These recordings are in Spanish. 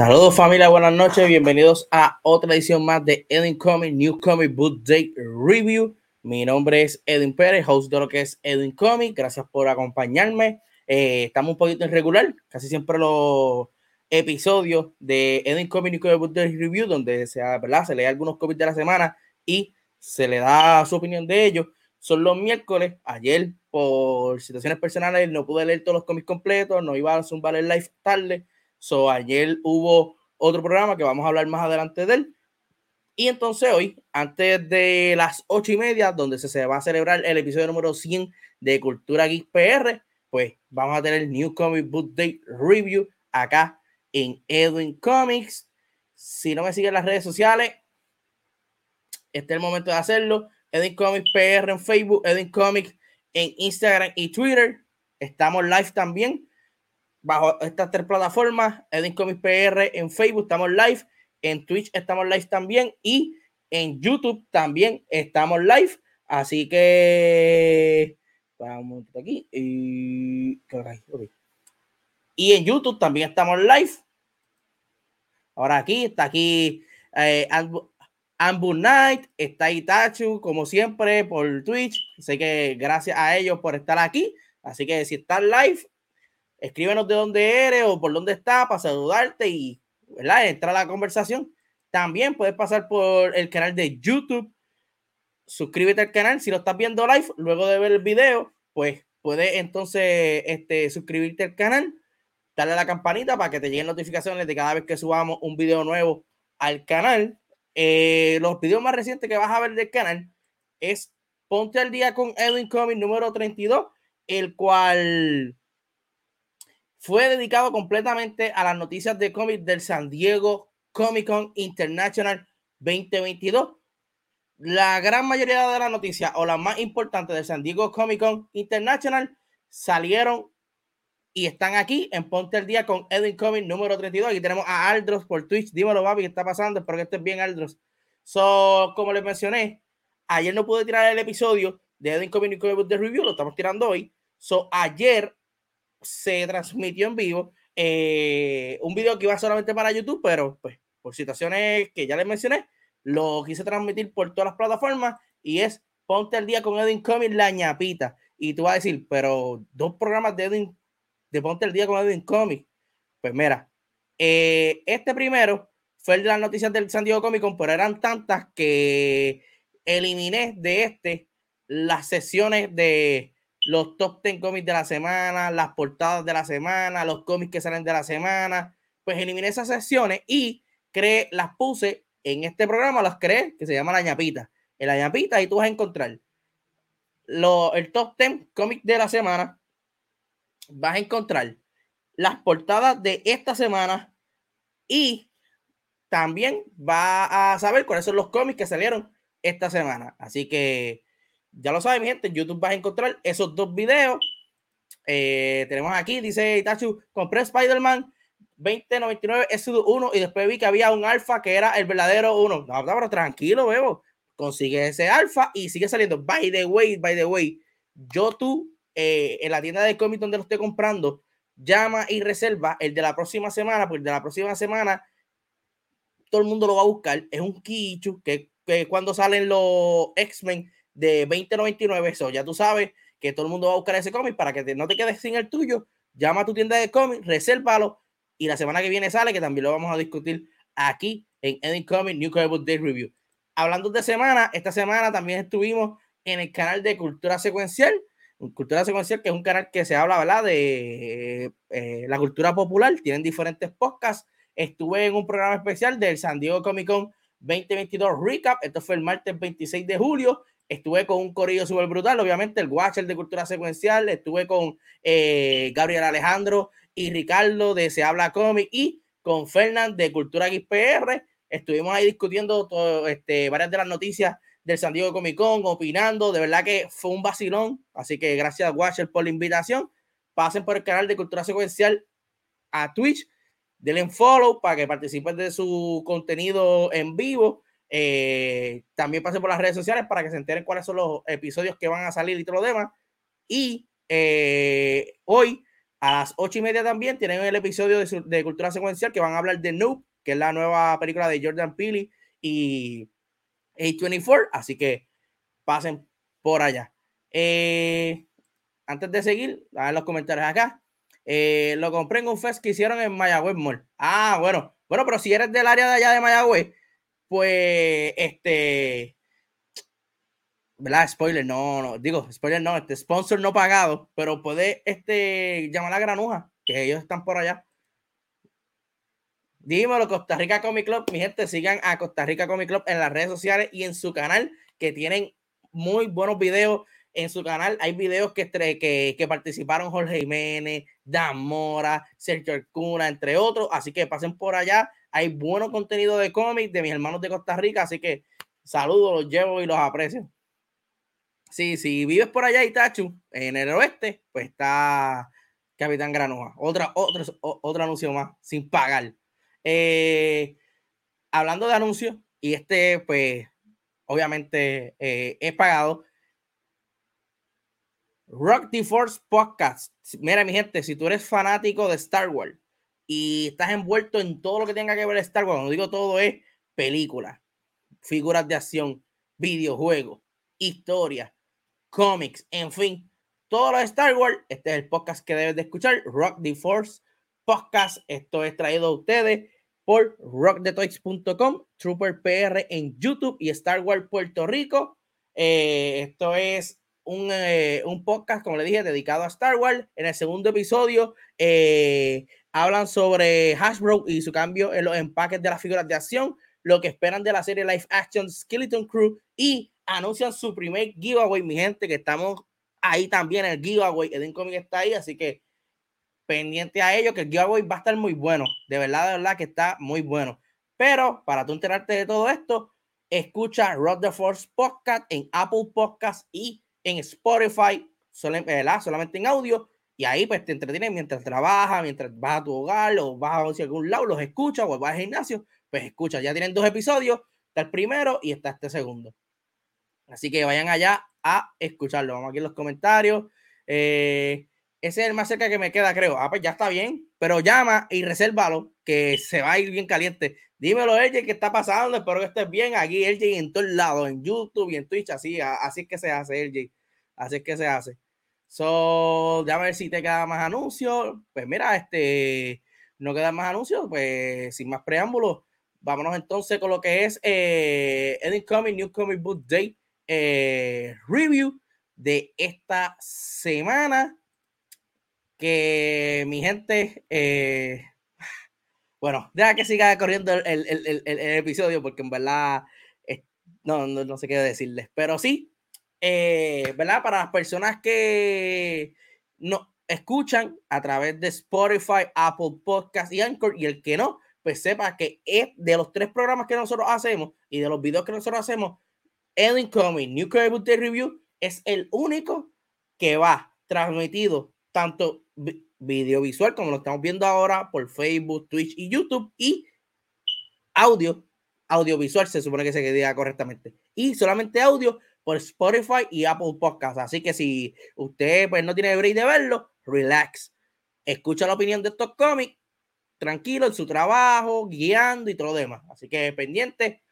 Saludos familia, buenas noches, bienvenidos a otra edición más de Edwin Comic New Comic Book Day Review. Mi nombre es Edwin Pérez, host de lo que es Edwin Comic. Gracias por acompañarme. Eh, estamos un poquito irregular, casi siempre los episodios de Edwin Comic New Comic Book Day Review, donde se, se lee algunos cómics de la semana y se le da su opinión de ellos. Son los miércoles. Ayer, por situaciones personales, no pude leer todos los cómics completos, no iba a hacer un Live tarde So, ayer hubo otro programa que vamos a hablar más adelante de él. Y entonces hoy, antes de las ocho y media, donde se va a celebrar el episodio número 100 de Cultura Geek PR, pues vamos a tener New Comic Book Day Review acá en Edwin Comics. Si no me siguen las redes sociales, este es el momento de hacerlo. Edwin Comics PR en Facebook, Edwin Comics en Instagram y Twitter. Estamos live también bajo estas tres plataformas. Edwin Comics PR en Facebook, estamos live. En Twitch estamos live también. Y en YouTube también estamos live. Así que. Vamos aquí. Y, y en YouTube también estamos live. Ahora aquí, está aquí eh, Ambu Night, está Itachu, como siempre, por Twitch. Sé que gracias a ellos por estar aquí. Así que si estás live, escríbenos de dónde eres o por dónde estás para saludarte y ¿verdad? entrar a la conversación. También puedes pasar por el canal de YouTube. Suscríbete al canal si lo estás viendo live. Luego de ver el video, pues puedes entonces este, suscribirte al canal, darle a la campanita para que te lleguen notificaciones de cada vez que subamos un video nuevo al canal. Eh, los videos más recientes que vas a ver del canal es Ponte al día con Edwin Comic número 32, el cual fue dedicado completamente a las noticias de cómics del San Diego Comic Con International 2022. La gran mayoría de las noticias o las más importantes del San Diego Comic Con International salieron y están aquí en Ponte el Día con Edwin Comic número 32. Aquí tenemos a Aldros por Twitch. Dímelo, Babi, ¿qué está pasando? Espero que estés bien, Aldros. So, como les mencioné, ayer no pude tirar el episodio de Edwin Comic Comic de Review, lo estamos tirando hoy. So, ayer se transmitió en vivo eh, un video que iba solamente para YouTube, pero pues por situaciones que ya les mencioné, lo quise transmitir por todas las plataformas y es Ponte el Día con Edwin Comic, la ñapita. Y tú vas a decir, pero dos programas de Edwin de Ponte el Día con Edwin Comic. Pues mira, eh, este primero fue las noticias del San Diego Comic Con, pero eran tantas que eliminé de este las sesiones de los top 10 cómics de la semana, las portadas de la semana, los cómics que salen de la semana. Pues eliminé esas sesiones y creé, las puse en este programa, las creé, que se llama La ñapita. En La ñapita ahí tú vas a encontrar lo, el top 10 cómics de la semana, vas a encontrar las portadas de esta semana y también va a saber cuáles son los cómics que salieron esta semana. Así que ya lo saben, mi gente, en YouTube vas a encontrar esos dos videos. Eh, tenemos aquí, dice Itachu, compré Spider-Man 2099 S1 y después vi que había un alfa que era el verdadero uno. No, pero tranquilo, bebo. Consigue ese alfa y sigue saliendo. By the way, by the way, yo tú eh, en la tienda de cómics donde lo esté comprando, llama y reserva el de la próxima semana, porque de la próxima semana todo el mundo lo va a buscar. Es un Kichu que, que cuando salen los X-Men de 2099, eso ya tú sabes que todo el mundo va a buscar ese cómic para que no te quedes sin el tuyo. Llama a tu tienda de cómics, resérvalo y la semana que viene sale, que también lo vamos a discutir aquí en Any Comic New Comic Book Day Review. Hablando de semana, esta semana también estuvimos en el canal de Cultura Secuencial Cultura Secuencial, que es un canal que se habla, ¿verdad? De eh, la cultura popular. Tienen diferentes podcasts. Estuve en un programa especial del San Diego Comic Con 2022 Recap. Esto fue el martes 26 de julio. Estuve con un corillo súper brutal, obviamente, el Watcher de Cultura Secuencial. Estuve con eh, Gabriel Alejandro y Ricardo de Se Habla Comic y con Fernand de Cultura XPR. Estuvimos ahí discutiendo todo, este, varias de las noticias del San Diego Comic Con, opinando. De verdad que fue un vacilón. Así que gracias, Watcher, por la invitación. Pasen por el canal de Cultura Secuencial a Twitch. Denle follow para que participen de su contenido en vivo. Eh, también pasen por las redes sociales para que se enteren cuáles son los episodios que van a salir y todo lo demás. Y eh, hoy a las ocho y media también tienen el episodio de, de, Cultura Secuencial que van a hablar de Noob, que es la nueva película de Jordan Peele y a24, así que pasen por allá. Eh, antes de seguir, a los comentarios acá. Eh, lo compré en un fest que hicieron en Mayagüez Mall. Ah, bueno, bueno, pero si eres del área de allá de Mayagüez, pues este, ¿verdad? Spoiler, no, no, digo, spoiler no, este sponsor no pagado, pero puede este, llamar a Granuja, que ellos están por allá. Dímelo, Costa Rica Comic Club. Mi gente, sigan a Costa Rica Comic Club en las redes sociales y en su canal, que tienen muy buenos videos. En su canal hay videos que, que, que participaron Jorge Jiménez, Dan Mora, Sergio Arcuna, entre otros. Así que pasen por allá. Hay bueno contenido de cómics de mis hermanos de Costa Rica. Así que saludos, los llevo y los aprecio. Sí, si vives por allá, Itachu, en el oeste, pues está Capitán Granoa. Otra, otro, otro anuncio más, sin pagar. Eh, hablando de anuncios, y este, pues, obviamente eh, es pagado. Rock the Force Podcast. Mira, mi gente, si tú eres fanático de Star Wars y estás envuelto en todo lo que tenga que ver Star Wars, cuando digo todo es películas, figuras de acción, videojuegos, historia, cómics, en fin, todo lo de Star Wars, este es el podcast que debes de escuchar, Rock the Force Podcast. Esto es traído a ustedes por rockthetoys.com, Trooper PR en YouTube y Star Wars Puerto Rico. Eh, esto es un, eh, un, podcast, como le dije, dedicado a Star Wars. En el segundo episodio eh, hablan sobre Hasbro y su cambio en los empaques de las figuras de acción, lo que esperan de la serie Live Action Skeleton Crew y anuncian su primer giveaway, mi gente, que estamos ahí también, el giveaway, Eden Comic está ahí, así que pendiente a ello, que el giveaway va a estar muy bueno, de verdad, de verdad que está muy bueno. Pero para tú enterarte de todo esto, escucha Rock the Force Podcast en Apple Podcast y en Spotify, solamente en audio, y ahí pues te entretienes mientras trabajas, mientras vas a tu hogar o vas a algún lado, los escuchas o vas al gimnasio, pues escucha, ya tienen dos episodios, está el primero y está este segundo. Así que vayan allá a escucharlo. Vamos aquí en los comentarios. Eh, ese es el más cerca que me queda, creo. Ah, pues ya está bien, pero llama y resérvalo, que se va a ir bien caliente. Dímelo, LJ, ¿qué está pasando? Espero que estés bien. Aquí, LJ, en todos lados, en YouTube y en Twitch, así, así es que se hace, LJ. Así es que se hace. So, ya a ver si te queda más anuncios. Pues mira, este, no quedan más anuncios, pues sin más preámbulos, vámonos entonces con lo que es eh, Coming New Comic Book Day eh, review de esta semana. Que mi gente, eh, bueno, deja que siga corriendo el, episodio porque en verdad no, no, sé qué decirles, pero sí, eh, ¿verdad? Para las personas que no escuchan a través de Spotify, Apple Podcast y Anchor y el que no, pues sepa que es de los tres programas que nosotros hacemos y de los videos que nosotros hacemos, el Incoming New Comic Day Review es el único que va transmitido tanto video visual como lo estamos viendo ahora por Facebook, Twitch y YouTube y audio, audiovisual se supone que se queda correctamente y solamente audio por Spotify y Apple Podcasts. Así que si usted pues no tiene break de verlo, relax. Escucha la opinión de estos cómics tranquilo en su trabajo, guiando y todo lo demás. Así que pendiente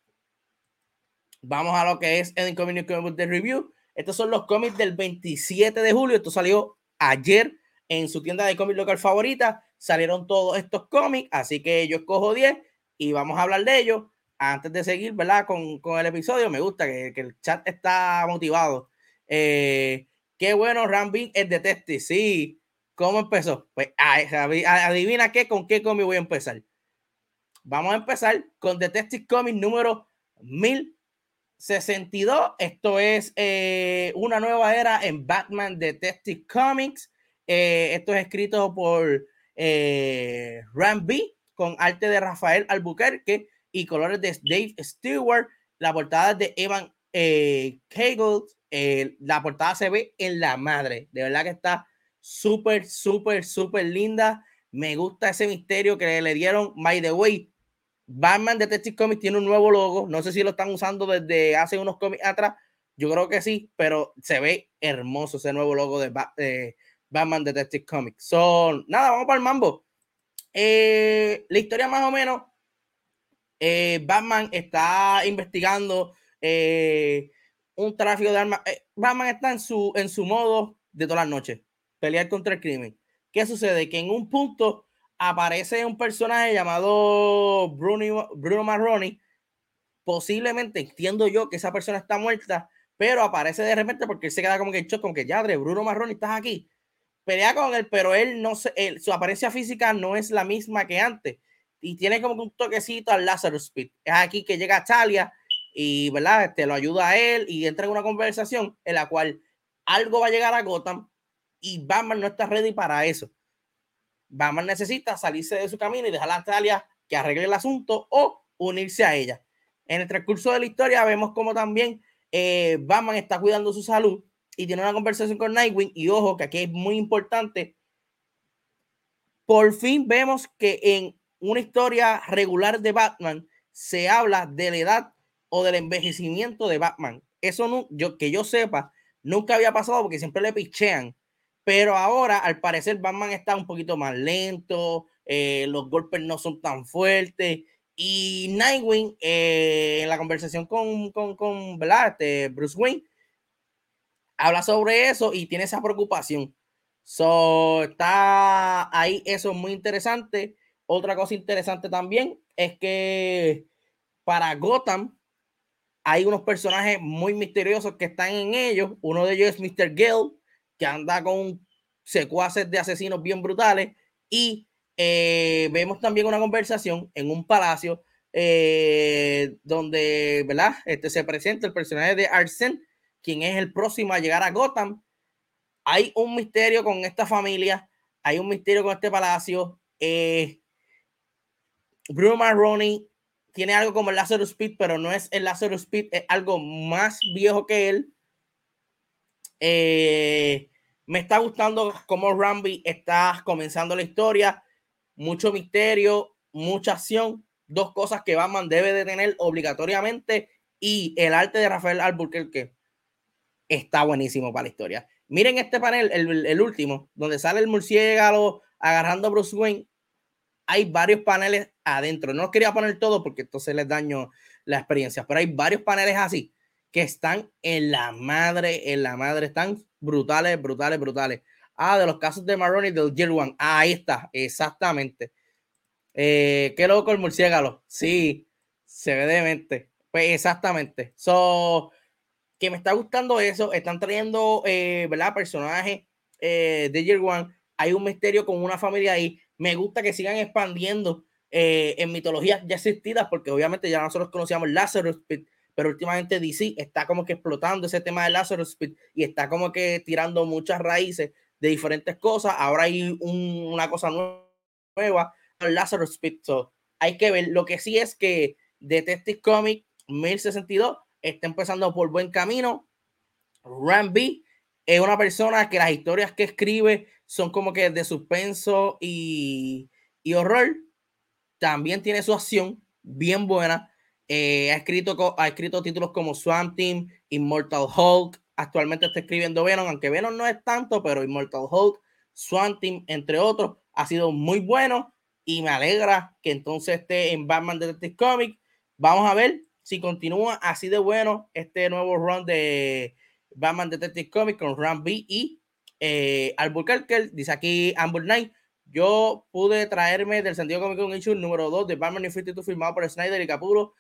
Vamos a lo que es el Comic Comic de Review. Estos son los cómics del 27 de julio. Esto salió ayer en su tienda de cómics local favorita. Salieron todos estos cómics, así que yo escojo 10 y vamos a hablar de ellos. Antes de seguir, ¿verdad? Con, con el episodio, me gusta que, el chat está motivado. Eh, qué bueno, Rambin es de Testy. Sí, ¿cómo empezó? Pues adivina qué, con qué cómic voy a empezar. Vamos a empezar con Detective Comics número 1000 62. Esto es eh, una nueva era en Batman Detective Comics. Eh, esto es escrito por eh, Ram con arte de Rafael Albuquerque y colores de Dave Stewart. La portada de Evan eh, la portada se ve en la madre. De verdad que está súper, súper, súper linda. Me gusta ese misterio que le dieron. By the way, Batman Detective Comics tiene un nuevo logo. No sé si lo están usando desde hace unos cómics atrás. Yo creo que sí, pero se ve hermoso ese nuevo logo de, Batman Detective Comics. Son nada, vamos para el mambo. Eh, la historia más o menos. Eh, Batman está investigando eh, un tráfico de armas. Batman está en su, en su modo de todas las noches, pelear contra el crimen. ¿Qué sucede? Que en un punto aparece un personaje llamado Bruno, Bruno Marroni. Posiblemente entiendo yo que esa persona está muerta, pero aparece de repente porque él se queda como que hecho, como que ya, Bruno Marroni, estás aquí. Pelea con él, pero él no sé, su apariencia física no es la misma que antes. Y tiene como un toquecito al Lazarus Speed. Es aquí que llega Talia y, ¿verdad? Este, lo ayuda a él y entra en una conversación en la cual algo va a llegar a Gotham y Batman no está ready para eso. Batman necesita salirse de su camino y dejar a Talia que arregle el asunto o unirse a ella. En el transcurso de la historia vemos como también eh, Batman está cuidando su salud y tiene una conversación con Nightwing y ojo que aquí es muy importante. Por fin vemos que en una historia regular de Batman se habla de la edad o del envejecimiento de Batman. Eso no, yo que yo sepa, nunca había pasado porque siempre le pichean. Pero ahora, al parecer, Batman está un poquito más lento, eh, los golpes no son tan fuertes. Y Nightwing, eh, en la conversación con, con, con este, Bruce Wayne, habla sobre eso y tiene esa preocupación. So, está ahí, eso es muy interesante. Otra cosa interesante también es que para Gotham hay unos personajes muy misteriosos que están en ellos. Uno de ellos es Mr. Gale, que anda con secuaces de asesinos bien brutales. Y eh, vemos también una conversación en un palacio eh, donde, ¿verdad? Este, se presenta el personaje de Arsene, quien es el próximo a llegar a Gotham. Hay un misterio con esta familia, hay un misterio con este palacio. Eh, Bruno Marroni tiene algo como el Lazarus Speed, pero no es el Lazarus Speed, es algo más viejo que él. me está gustando cómo Rambi está comenzando la historia mucho misterio, mucha acción, dos cosas que Batman debe de tener obligatoriamente y el arte de Rafael Albuquerque está buenísimo para la historia. Miren este panel, el, último, donde sale el murciélago agarrando a Bruce Wayne. Hay varios paneles adentro. No los quería poner todo porque entonces les daño la experiencia, pero hay varios paneles así que están en la madre, en la madre, están brutales, brutales, brutales. Ah, de los casos de Marrone y del Year One. Ah, ahí está, exactamente. Eh, qué loco el murciélago. Sí, se ve demente. Pues exactamente. So, que me está gustando eso. Están trayendo, eh, ¿verdad? Personajes eh, de Year One. Hay un misterio con una familia ahí. Me gusta que sigan expandiendo en mitologías ya existidas, porque obviamente ya nosotros conocíamos Lazarus Pit, pero últimamente DC está como que explotando ese tema de Lazarus Pit y está como que tirando muchas raíces de diferentes cosas. Ahora hay una cosa nueva, Lazarus Speed. hay que ver. Lo que sí es que Detective Comic 1062 está empezando por buen camino. Ramby es una persona que las historias que escribe son como que de suspenso y, y horror. También tiene su acción bien buena. Eh, ha, escrito, ha escrito títulos como Swamp Team, Immortal Hulk, actualmente está escribiendo Venom, aunque Venom no es tanto, pero Immortal Hulk, Swamp Team, entre otros, ha sido muy bueno y me alegra que entonces esté en Batman Detective Comics. Vamos a ver si continúa así de bueno este nuevo run de Batman Detective Comics con Ram B y eh, Albuquerque. Dice aquí Amber Knight. Yo pude traerme del sentido cómico un issue número 2 de Batman Infinity firmado por Snyder y Capuro.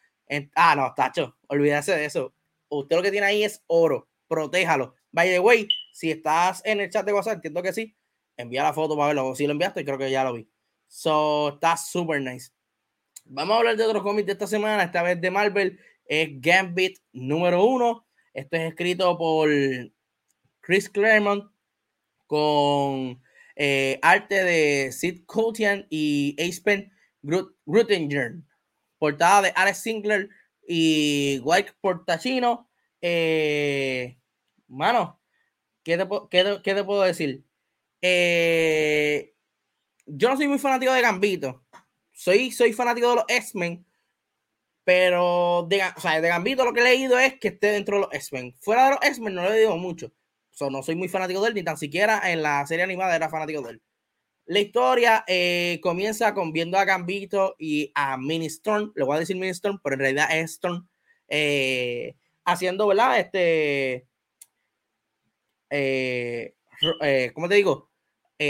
ah, no, tacho, olvídese de eso. Usted lo que tiene ahí es oro protéjalo. By the way, si estás en el chat de WhatsApp, entiendo que sí, envía la foto para verlo. Si lo enviaste, creo que ya lo vi. So, está super nice. Vamos a hablar de otros cómics de esta semana, esta vez de Marvel. Es Gambit número uno. Esto es escrito por Chris Claremont con eh, arte de Sid Cotian y Ace Grutinger. Portada de Alex Singler y White Portachino. Eh, mano, ¿qué te, qué puedo decir? Eh, yo no soy muy fanático de Gambito. Soy, soy fanático de los X-Men. Pero de, o sea, de Gambito lo que he leído es que esté dentro de los X-Men. Fuera de los X-Men no le digo mucho. So, no soy muy fanático de él, ni tan siquiera en la serie animada era fanático de él. La historia eh, comienza con viendo a Gambito y a Mini Storm. Le voy a decir Mini Storm, pero en realidad es Storm. Eh, haciendo, ¿verdad? Este, eh, eh, ¿cómo te digo?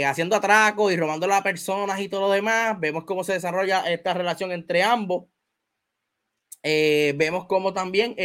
Haciendo atracos y robando a las personas y todo lo demás. Vemos cómo se desarrolla esta relación entre ambos. vemos cómo también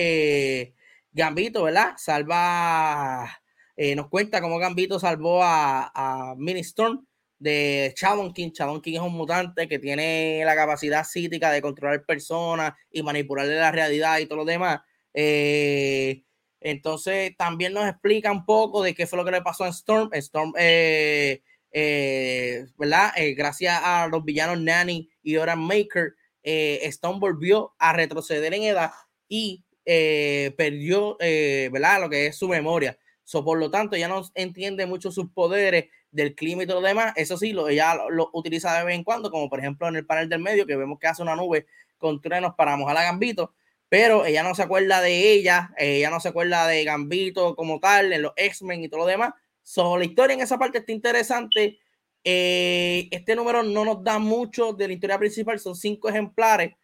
Gambito, ¿verdad? Salva, nos cuenta cómo Gambito salvó a, a Mini Storm de Shadow King. Shadow King es un mutante que tiene la capacidad psíquica de controlar personas y manipularle la realidad y todo lo demás. Eh, entonces también nos explica un poco de qué fue lo que le pasó a Storm. Storm, eh, eh, ¿verdad? gracias a los villanos Nanny y Oran Maker, Storm volvió a retroceder en edad y perdió, ¿verdad? Lo que es su memoria. So, por lo tanto, ya no entiende mucho sus poderes del clima y todo lo demás. Eso sí, lo, ella lo, utiliza de vez en cuando, como por ejemplo en el panel del medio, que vemos que hace una nube con trenos para mojar a Gambito, pero ella no se acuerda de ella, ella no se acuerda de Gambito como tal, en los X-Men y todo lo demás. So, la historia en esa parte está interesante. Eh, este número no nos da mucho de la historia principal, son cinco ejemplares.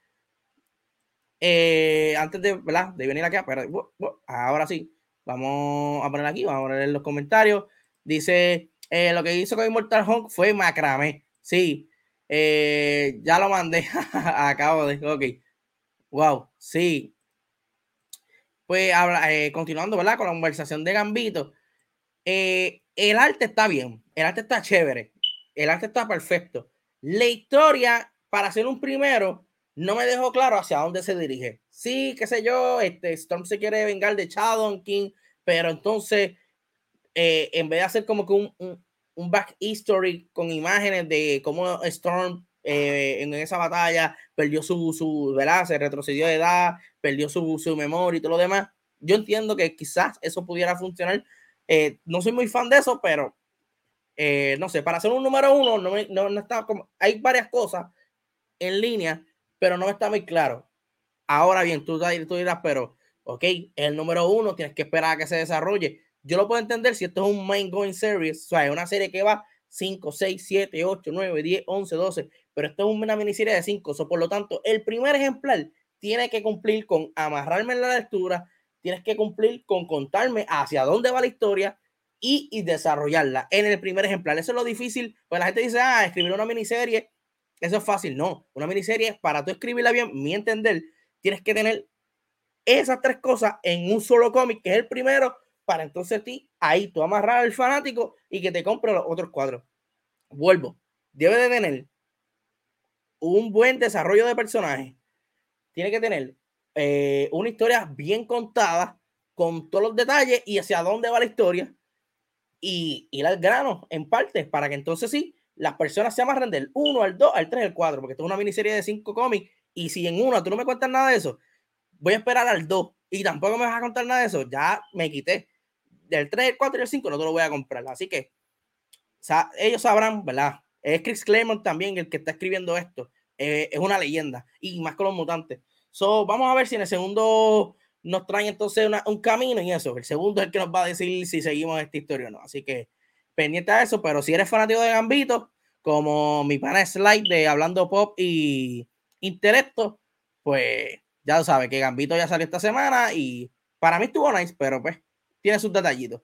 Eh, antes de, ¿verdad? de venir aquí, pero, ahora sí, Vamos a poner aquí, vamos a poner en los comentarios. Dice, eh, lo que hizo con Immortal Hulk fue macramé. Sí, eh, ya lo mandé. Acabo de, ok. Wow, sí. Pues habla, eh, continuando, ¿verdad? Con la conversación de Gambito. el arte está bien, el arte está chévere, el arte está perfecto. La historia, para ser un primero, no me dejó claro hacia dónde se dirige. Sí, qué sé yo, este Storm se quiere vengar de Shadow King, pero entonces, eh, en vez de hacer como que un, un, back history con imágenes de cómo Storm eh, en esa batalla perdió su, su, ¿verdad? Se retrocedió de edad, perdió su, su memoria y todo lo demás. Yo entiendo que quizás eso pudiera funcionar. Eh, no soy muy fan de eso, pero no sé, para hacer un número uno, no, no, no está como, hay varias cosas en línea pero no está muy claro. Ahora bien, tú, tú dirás, pero, ok, el número uno, tienes que esperar a que se desarrolle. Yo lo puedo entender si esto es un main going series, o sea, es una serie que va 5, 6, 7, 8, 9, 10, 11, 12, pero esto es una miniserie de 5, so, por lo tanto, el primer ejemplar tiene que cumplir con amarrarme en la lectura, tienes que cumplir con contarme hacia dónde va la historia y, desarrollarla en el primer ejemplar. Eso es lo difícil, pues la gente dice, ah, escribir una miniserie eso es fácil, no. Una miniserie, para tú escribirla bien, mi entender, tienes que tener esas tres cosas en un solo cómic, que es el primero, para entonces ti, ahí tú amarrar al fanático y que te compre los otros cuadros. Vuelvo, debe de tener un buen desarrollo de personaje. Tiene que tener eh, una historia bien contada, con todos los detalles y hacia dónde va la historia. Y ir al grano en partes, para que entonces sí las personas se amarran del 1 al 2, al 3, al 4, porque esto es una miniserie de 5 cómics. Y si en uno tú no me cuentas nada de eso, voy a esperar al 2 y tampoco me vas a contar nada de eso, ya me quité. Del 3, el 4 y el 5 no te lo voy a comprar. Así que ellos sabrán, ¿verdad? Es Chris Claremont también el que está escribiendo esto. Eh, es una leyenda y más con los mutantes. So, vamos a ver si en el segundo nos traen entonces un camino y eso. El segundo es el que nos va a decir si seguimos esta historia o no. Así que pendiente a eso, pero si eres fanático de Gambito, como mi pana Slide de Hablando Pop y Intelecto, pues ya lo sabes que Gambito ya salió esta semana y para mí estuvo nice, pero pues tiene sus detallitos.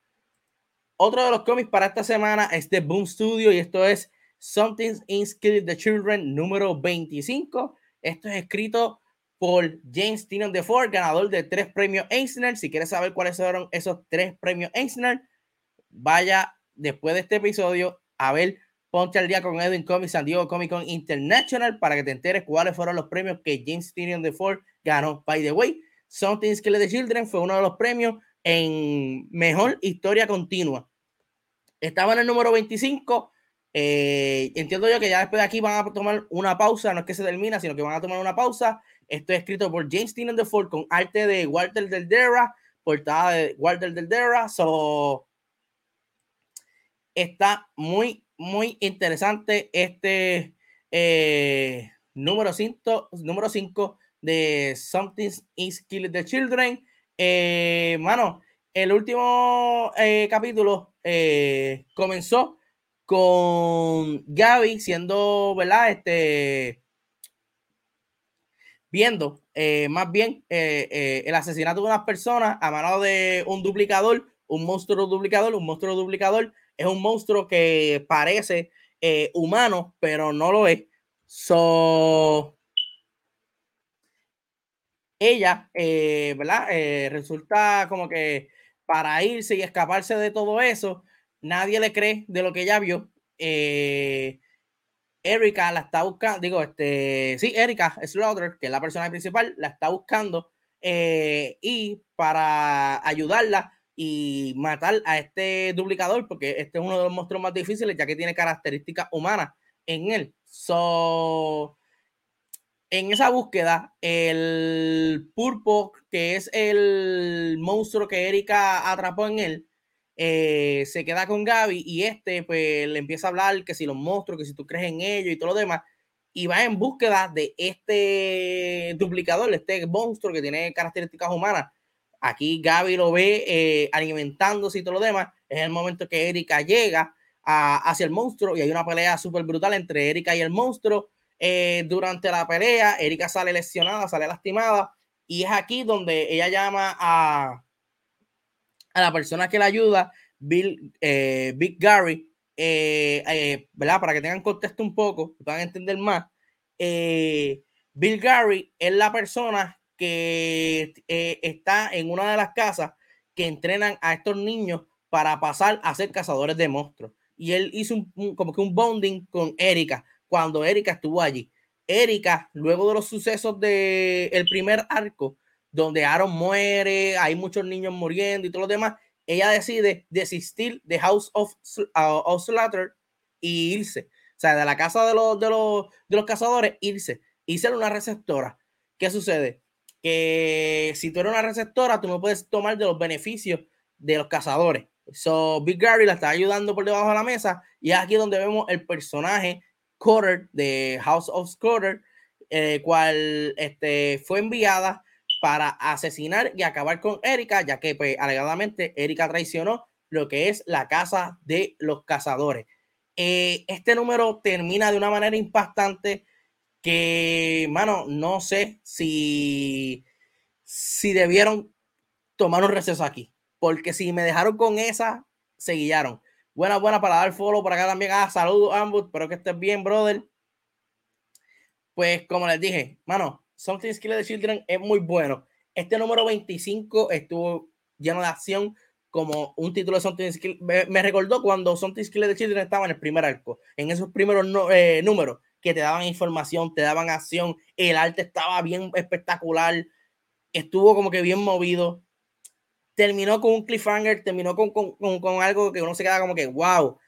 Otro de los cómics para esta semana es de Boom Studio y esto es Something in Skill the Children número 25. Esto es escrito por James Tynion Ford, ganador de tres premios Eisner. Si quieres saber cuáles fueron esos tres premios Eisner, vaya después de este episodio a ver, ponte al día con Edwin Comics San Diego Comic Con International para que te enteres cuáles fueron los premios que James Tynion de Ford ganó. By the way, Something Skillet the Children fue uno de los premios en mejor historia continua. Estaba en el número 25. Eh, entiendo yo que ya después de aquí van a tomar una pausa, no es que se termina, sino que van a tomar una pausa. Esto es escrito por James Tynion de Ford con arte de Walter Del Dera, portada de Walter Del Dera. So, está muy, muy interesante este eh, número 5 número cinco de Something is Killing the Children. Eh, mano, el último eh, capítulo comenzó con Gaby siendo, ¿verdad? Este, viendo más bien el asesinato de unas personas a mano de un duplicador, un monstruo duplicador, un monstruo duplicador es un monstruo que parece eh, humano, pero no lo es. So, ella, eh, ¿verdad? Eh, resulta como que para irse y escaparse de todo eso, nadie le cree de lo que ella vio. Erika la está buscando, digo, este, sí, Erika Slaughter, que es la persona principal, la está buscando y para ayudarla y matar a este duplicador, porque este es uno de los monstruos más difíciles, ya que tiene características humanas en él. So, en esa búsqueda, el pulpo, que es el monstruo que Erika atrapó en él, eh, se queda con Gaby y este pues le empieza a hablar que si los monstruos, que si tú crees en ellos y todo lo demás, y va en búsqueda de este duplicador, este monstruo que tiene características humanas. Aquí Gaby lo ve eh, alimentándose y todo lo demás. Es el momento que Erika llega hacia el monstruo y hay una pelea súper brutal entre Erika y el monstruo. Eh, durante la pelea, Erika sale lesionada, sale lastimada y es aquí donde ella llama a, a la persona que la ayuda, Bill, eh, Big Gary, eh, eh, ¿verdad? Para que tengan contexto un poco, puedan entender más. Bill Gary es la persona que está en una de las casas que entrenan a estos niños para pasar a ser cazadores de monstruos. Y él hizo un, como que un bonding con Erika cuando Erika estuvo allí. Erika, luego de los sucesos del el primer arco, donde Aaron muere, hay muchos niños muriendo y todo lo demás, ella decide desistir de House of, uh, Slaughter y irse. O sea, de la casa de los, de los, de los cazadores, irse. Irse a una receptora. ¿Qué sucede? Que si tú eres una receptora, tú no puedes tomar de los beneficios de los cazadores. So, Big Gary la está ayudando por debajo de la mesa y es aquí donde vemos el personaje Cutter de House of Cutter, el cual este, fue enviada para asesinar y acabar con Erika, ya que pues, alegadamente Erika traicionó lo que es la casa de los cazadores. Eh, este número termina de una manera impactante que, mano, no sé si, si debieron tomar un receso aquí, porque si me dejaron con esa, se guiaron. Buena, buena para dar follow por acá también. Ah, saludos ambos, espero que estés bien, brother. Pues como les dije, mano, Something Skill the Children es muy bueno. Este número 25 estuvo lleno de acción como un título de Something Skill. Me, recordó cuando Something Skill the Children estaba en el primer arco, en esos primeros eh, números que te daban información, te daban acción, el arte estaba bien espectacular, estuvo como que bien movido. Terminó con un cliffhanger, terminó con, con, con algo que uno se queda como que, wow,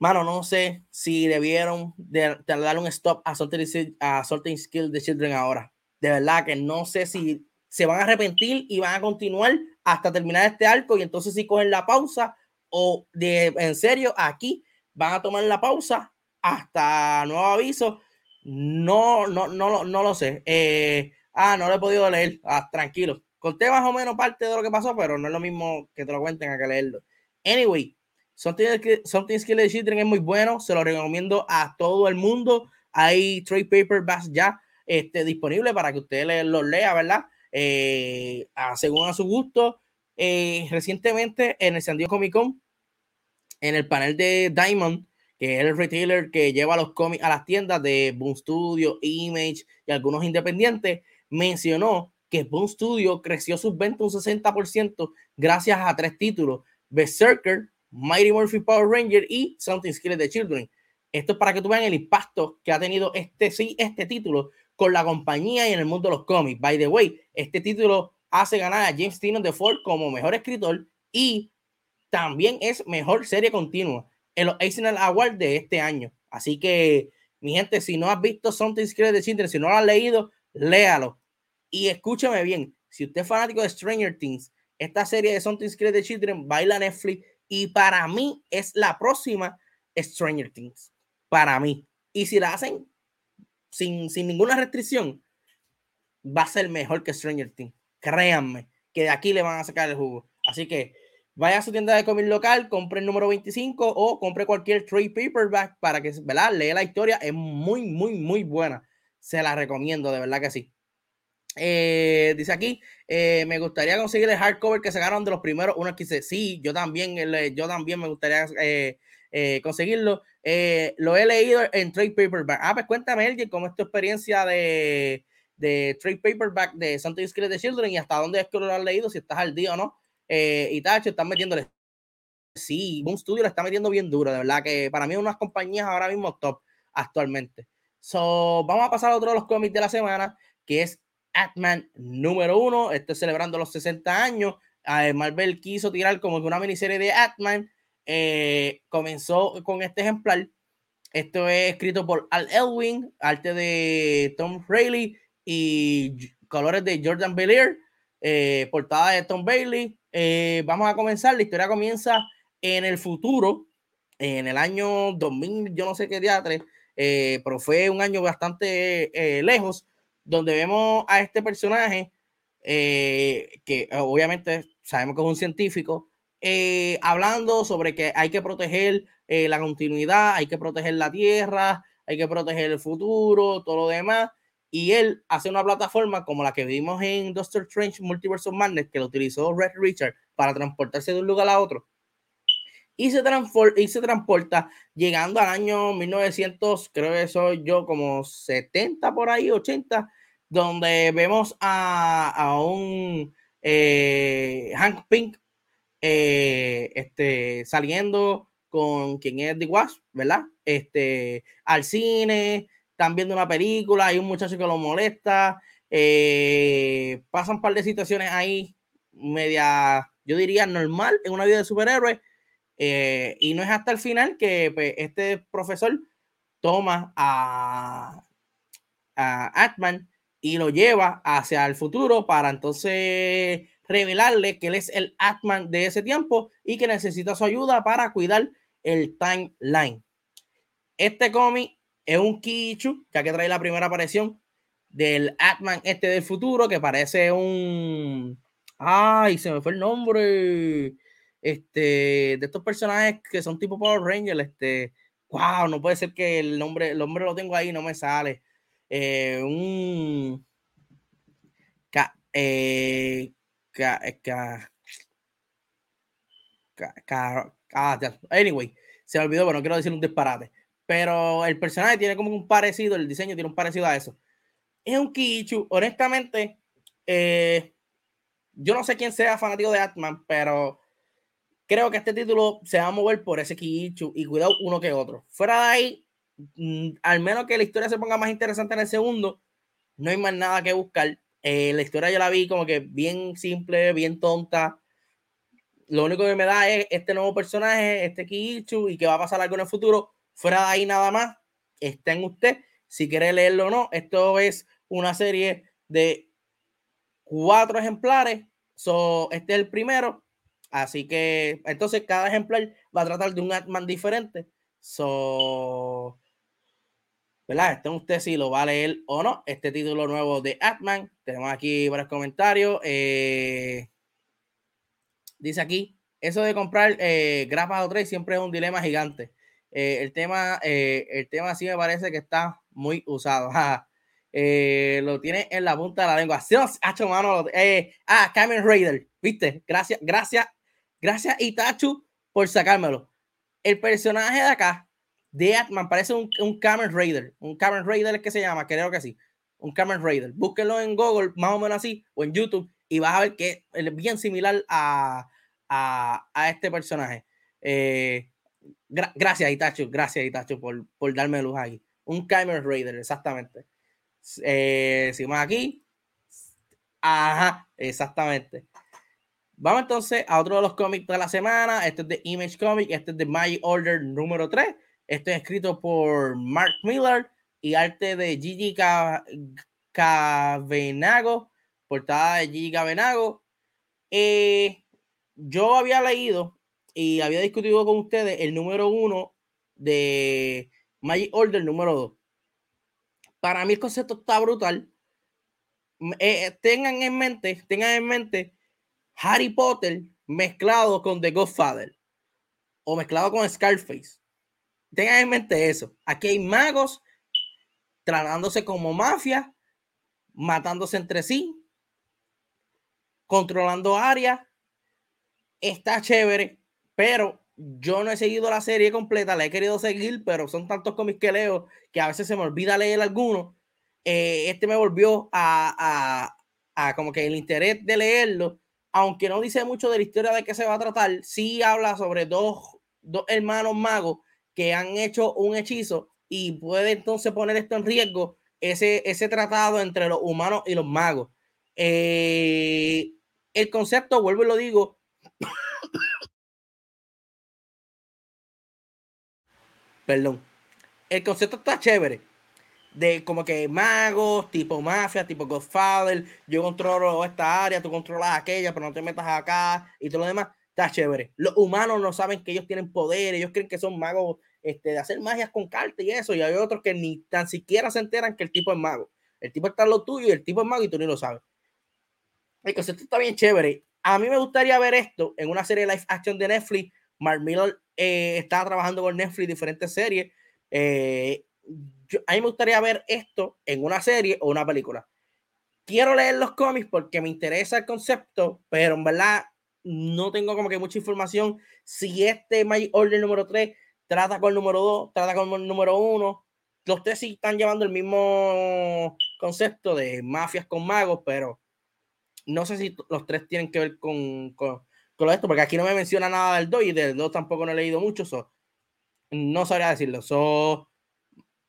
Mano, no sé si debieron de, dar un stop a Sorting, a Skill de Children ahora. De verdad que no sé si se van a arrepentir y van a continuar hasta terminar este arco y entonces si cogen la pausa o de en serio aquí van a tomar la pausa hasta nuevo aviso. No, no, no, no lo sé. Eh, ah, no lo he podido leer. Ah, tranquilo. Conté más o menos parte de lo que pasó, pero no es lo mismo que te lo cuenten a que leerlo. Anyway, Something, Something Skill Children es muy bueno, se lo recomiendo a todo el mundo. Hay trade paperbacks ya este, disponibles para que usted los lea, ¿verdad? Eh, según a su gusto. Eh, recientemente en el San Diego Comic Con, en el panel de Diamond, que es el retailer que lleva los cómics a las tiendas de Boom Studio, Image y algunos independientes, mencionó que Boom Studio creció sus ventas un 60% gracias a tres títulos: Berserker, Mighty Morphin Power Ranger y Something Skilled the Children. Esto es para que tú vean el impacto que ha tenido este, sí, este título con la compañía y en el mundo de los cómics. By the way, este título hace ganar a James Tynion de Ford como mejor escritor y también es mejor serie continua en los Eisner Awards de este año. Así que, mi gente, si no has visto Something Skilled the Children, si no lo has leído, léalo. Y escúchame bien, si usted es fanático de Stranger Things, esta serie de Something Skilled the Children baila Netflix y para mí es la próxima Stranger Things. Para mí. Y si la hacen sin, sin ninguna restricción, va a ser mejor que Stranger Things. Créanme que de aquí le van a sacar el jugo. Así que vaya a su tienda de cómic local, compre el número 25 o compre cualquier trade paperback para que, ¿verdad? Lea la historia. Es muy, muy, muy buena. Se la recomiendo, de verdad que sí. Eh, dice aquí, eh, me gustaría conseguir el hardcover que sacaron de los primeros uno que dice, sí, yo también, yo también me gustaría eh, conseguirlo. lo he leído en trade paperback. Ah, pues cuéntame, Elgin, cómo es tu experiencia de, de trade paperback de Something Secret de Children y hasta dónde es que lo has leído, si estás al día o no. Y Tacho, están metiéndole sí, Boom Studio le está metiendo bien duro, de verdad que para mí es unas compañías ahora mismo top actualmente. So, vamos a pasar a otro de los cómics de la semana, que es Atman número uno. Este celebrando los 60 años. Marvel quiso tirar como que una miniserie de Atman. Eh, comenzó con este ejemplar. Esto es escrito por Al Elwin, arte de Tom Rayleigh y colores de Jordan Belair, eh, portada de Tom Bailey. Eh, vamos a comenzar. La historia comienza en el futuro, en el año 2000, yo no sé qué teatro, eh, pero fue un año bastante eh, lejos, donde vemos a este personaje, eh, que obviamente sabemos que es un científico, hablando sobre que hay que proteger la continuidad, hay que proteger la Tierra, hay que proteger el futuro, todo lo demás. Y él hace una plataforma como la que vimos en Doctor Strange Multiverse of Madness, que lo utilizó Red Richard para transportarse de un lugar a otro y se, y se transporta llegando al año 1900, creo que soy yo como 70 por ahí, 80, donde vemos a, a un eh, Hank Pink eh, este, saliendo con quien es The Wasp, ¿verdad? Este, al cine, están viendo una película, hay un muchacho que lo molesta, eh, pasan un par de situaciones ahí media, yo diría normal en una vida de superhéroe, eh, y no es hasta el final que pues, este profesor toma a, a Atman y lo lleva hacia el futuro para entonces revelarle que él es el Atman de ese tiempo y que necesita su ayuda para cuidar el timeline. Este cómic es un Kichu, ya que trae la primera aparición del Atman este del futuro, que parece un... Ay, se me fue el nombre este, de estos personajes que son tipo Power Ranger, este, wow, no puede ser que el nombre, el nombre lo tengo ahí, no me sale. Eh, un eh, ah, anyway, se me olvidó, pero no quiero decir un disparate. Pero el personaje tiene como un parecido, el diseño tiene un parecido a eso. Es un Kichu, honestamente. Eh, yo no sé quién sea fanático de Atman, pero creo que este título se va a mover por ese Kiichu y cuidado uno que otro. Fuera de ahí, mm, al menos que la historia se ponga más interesante en el segundo, no hay más nada que buscar. Eh, la historia yo la vi como que bien simple, bien tonta. Lo único que me da es este nuevo personaje, este Kiichu, y que va a pasar algo en el futuro. Fuera de ahí nada más, está en usted si quiere leerlo o no. Esto es una serie de cuatro ejemplares. So, este es el primero Así que entonces cada ejemplar va a tratar de un Atman diferente. So, ¿verdad? Estén usted si lo va a leer o no. Este título nuevo de Atman. Tenemos aquí varios comentarios. Eh, dice aquí, eso de comprar eh, grapas o tres siempre es un dilema gigante. Eh, el tema, eh, el tema sí me parece que está muy usado. lo tiene en la punta de la lengua. Sí, hecho mano. ah, Kamen Raider, ¿viste? Gracias, gracias Gracias, Itachu, por sacármelo. El personaje de acá, de Atman, parece un, un Kamen Raider. Un Kamen Raider que se llama, creo que sí. Un Kamen Raider. Búsquenlo en Google, más o menos así, o en YouTube, y vas a ver que es bien similar a, a, este personaje. Eh, gracias, Itachu. Gracias, Itachu, por, por darme luz aquí. Un Kamen Raider, exactamente. Eh, seguimos aquí. Ajá, exactamente. Vamos entonces a otro de los cómics de la semana. Este es de Image Comic, este es de My Order número 3. Este es escrito por Mark Miller y arte de Gigi Cavenago, portada de Gigi Cavenago. Eh, yo había leído y había discutido con ustedes el número 1 de My Order número 2. Para mí el concepto está brutal. Eh, tengan en mente, tengan en mente Harry Potter mezclado con The Godfather o mezclado con Scarface. Tengan en mente eso. Aquí hay magos tratándose como mafia, matándose entre sí, controlando áreas. Está chévere, pero yo no he seguido la serie completa, la he querido seguir, pero son tantos cómics que leo que a veces se me olvida leer alguno. Eh, este me volvió a, a, a como que el interés de leerlo aunque no dice mucho de la historia de qué se va a tratar, sí habla sobre dos, dos hermanos magos que han hecho un hechizo y puede entonces poner esto en riesgo, ese, ese tratado entre los humanos y los magos. Eh, el concepto, vuelvo y lo digo, perdón, el concepto está chévere de como que magos, tipo mafia, tipo Godfather, yo controlo esta área, tú controlas aquella, pero no te metas acá y todo lo demás, está chévere. Los humanos no saben que ellos tienen poder, ellos creen que son magos este, de hacer magias con cartas y eso, y hay otros que ni tan siquiera se enteran que el tipo es mago. El tipo está lo tuyo y el tipo es mago y tú ni lo sabes. El concepto está bien chévere. A mí me gustaría ver esto en una serie de live action de Netflix. Mark Miller eh, está trabajando con Netflix diferentes series. Eh, a mí me gustaría ver esto en una serie o una película. Quiero leer los cómics porque me interesa el concepto, pero en verdad no tengo como que mucha información. Si este My Order número 3 trata con el número 2, trata con el número 1, los tres sí están llevando el mismo concepto de mafias con magos, pero no sé si los tres tienen que ver con, con esto, porque aquí no me menciona nada del 2 y del 2 tampoco no he leído mucho, so, no sabría decirlo. So,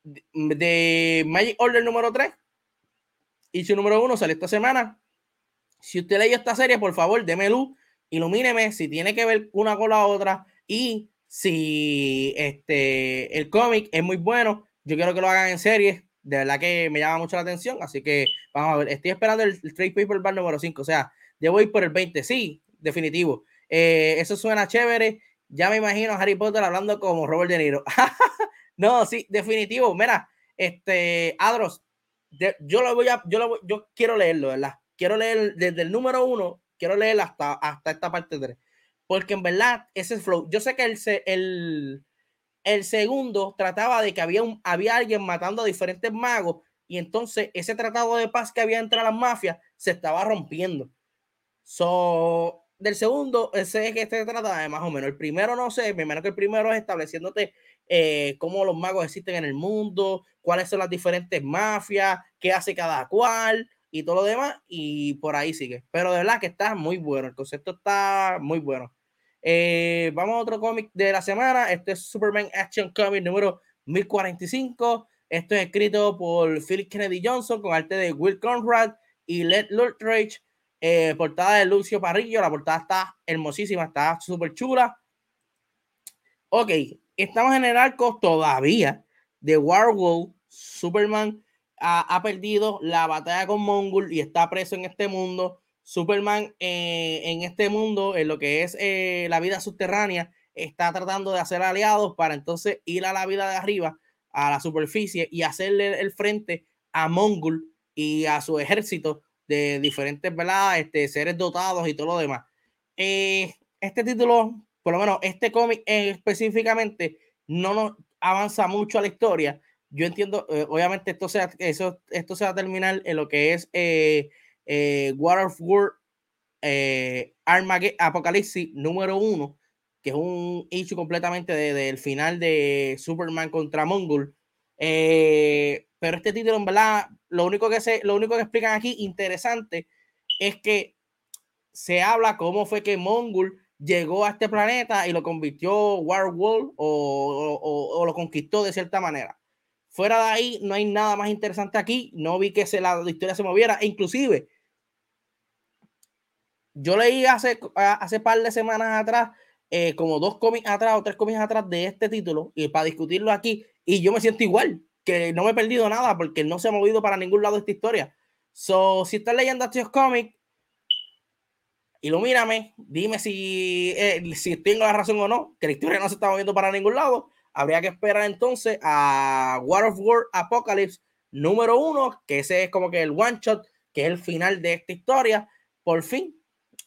de Magic Order número 3 y su número 1 sale esta semana. Si usted leyó esta serie, por favor, déme luz, ilumíneme si tiene que ver una con la otra y si este el cómic es muy bueno, yo quiero que lo hagan en serie. De verdad que me llama mucho la atención, así que vamos a ver. Estoy esperando el, Trade Paper Bar número 5, o sea, debo ir por el 20, sí, definitivo. Eh, eso suena chévere. Ya me imagino a Harry Potter hablando como Robert De Niro. No, sí, definitivo. Mira, este, Adros, yo lo voy a, yo lo yo quiero leerlo, ¿verdad? Quiero leer desde el número uno, quiero leer hasta, hasta esta parte 3. Porque en verdad, ese flow, yo sé que el, el, el segundo trataba de que había, un, había alguien matando a diferentes magos y entonces ese tratado de paz que había entre las mafias se estaba rompiendo. So, del segundo, ese es que este trata de más o menos. El primero no sé, me imagino que el primero es estableciéndote eh, cómo los magos existen en el mundo, cuáles son las diferentes mafias, qué hace cada cual y todo lo demás, y por ahí sigue. Pero de verdad que está muy bueno, el concepto está muy bueno. Eh, vamos a otro cómic de la semana. Este es Superman Action Comic número 1045. Esto es escrito por Philip Kennedy Johnson con arte de Will Conrad y Led Lutridge. Eh, portada de Lucio Parrillo. La portada está hermosísima, está súper chula. Ok, estamos en el arco todavía de Warworld. Superman ha, perdido la batalla con Mongul y está preso en este mundo. Superman eh, en este mundo, en lo que es eh, la vida subterránea, está tratando de hacer aliados para entonces ir a la vida de arriba, a la superficie y hacerle el frente a Mongul y a su ejército de diferentes ¿verdad? Este, seres dotados y todo lo demás. Eh, este título por lo menos este cómic específicamente no nos avanza mucho a la historia. Yo entiendo, eh, obviamente esto, sea, eso, esto se va a terminar en lo que es eh, eh, War of War eh, Armageddon Apocalipsis número uno, que es un hecho completamente del final de Superman contra Mongol. Pero este título, en verdad, lo único que se, lo único que explican aquí interesante es que se habla cómo fue que Mongol llegó a este planeta y lo convirtió Warworld o, o, o, lo conquistó de cierta manera. Fuera de ahí, no hay nada más interesante aquí. No vi que se, la historia se moviera. E inclusive, yo leí hace, hace par de semanas atrás, eh, como dos cómics atrás o tres cómics atrás de este título, y para discutirlo aquí, y yo me siento igual, que no me he perdido nada porque no se ha movido para ningún lado esta historia. So, si estás leyendo estos cómics, ilumíname, dime si, eh, si tengo la razón o no, que la historia no se está moviendo para ningún lado. Habría que esperar entonces a War of War Apocalypse número uno, que ese es como que el one shot, que es el final de esta historia. Por fin,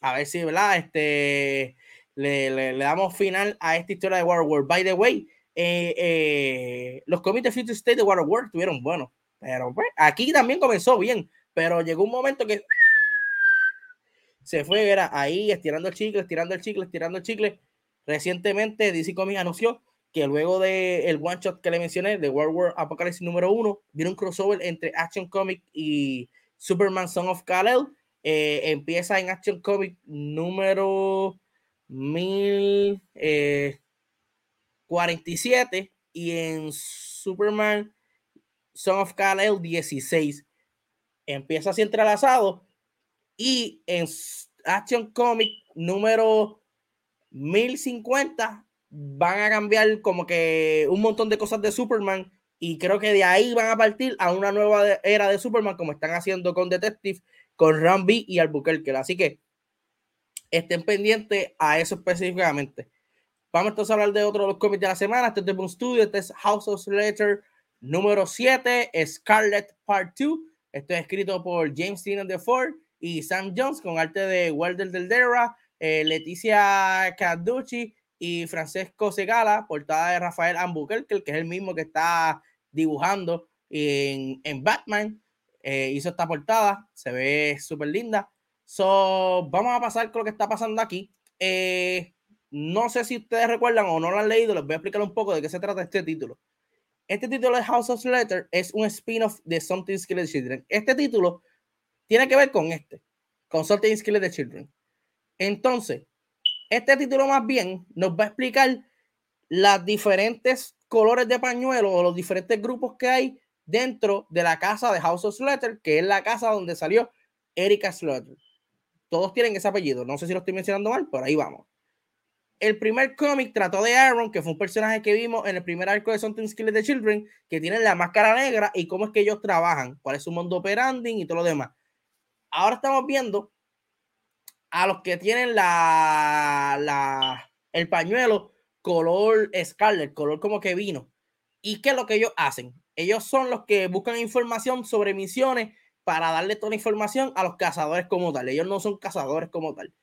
a ver si, ¿verdad? Este, le, le, damos final a esta historia de War of War. By the way, eh, eh, los cómics de Future State de War of War estuvieron buenos, pero pues, aquí también comenzó bien, pero llegó un momento que se fue, era ahí estirando el chicle, estirando el chicle, estirando el chicle. Recientemente DC Comics anunció que luego del el one shot que le mencioné, de World War Apocalypse número uno, viene un crossover entre Action Comics y Superman Son of Kal-El. Eh, empieza en Action Comic número 1047 eh, y en Superman Son of Kal-El 16. Empieza así entrelazado y en Action Comic número 1050 van a cambiar como que un montón de cosas de Superman y creo que de ahí van a partir a una nueva era de Superman como están haciendo con Detective, con Rambi y Albuquerque. Así que estén pendientes a eso específicamente. Vamos entonces a hablar de otro de los cómics de la semana. Este es de Boom Studio, este es House of Letter número 7, Scarlet Part 2. Esto es escrito por James Dean de Ford y Sam Jones con arte de Walter Del Dera, eh, Leticia Carducci y Francesco Segala, portada de Rafael Albuquerque, que es el mismo que está dibujando en, en Batman. Eh, hizo esta portada, se ve súper linda. So, vamos a pasar con lo que está pasando aquí. Eh, no sé si ustedes recuerdan o no lo han leído, les voy a explicar un poco de qué se trata este título. Este título de House of Letter es un spin-off de Something Skilled Children. Este título tiene que ver con este, con Something Skilled Children. Entonces, este título más bien nos va a explicar las diferentes colores de pañuelo o los diferentes grupos que hay dentro de la casa de House of Slater, que es la casa donde salió Erika Slater. Todos tienen ese apellido, no sé si lo estoy mencionando mal, pero ahí vamos. El primer cómic trató de Aaron, que fue un personaje que vimos en el primer arco de Something Skillet de Children, que tiene la máscara negra y cómo es que ellos trabajan, cuál es su mundo operandi y todo lo demás. Ahora estamos viendo a los que tienen la, el pañuelo color scarlet, color como que vino. ¿Y qué es lo que ellos hacen? Ellos son los que buscan información sobre misiones para darle toda la información a los cazadores como tal. Ellos no son cazadores como tal.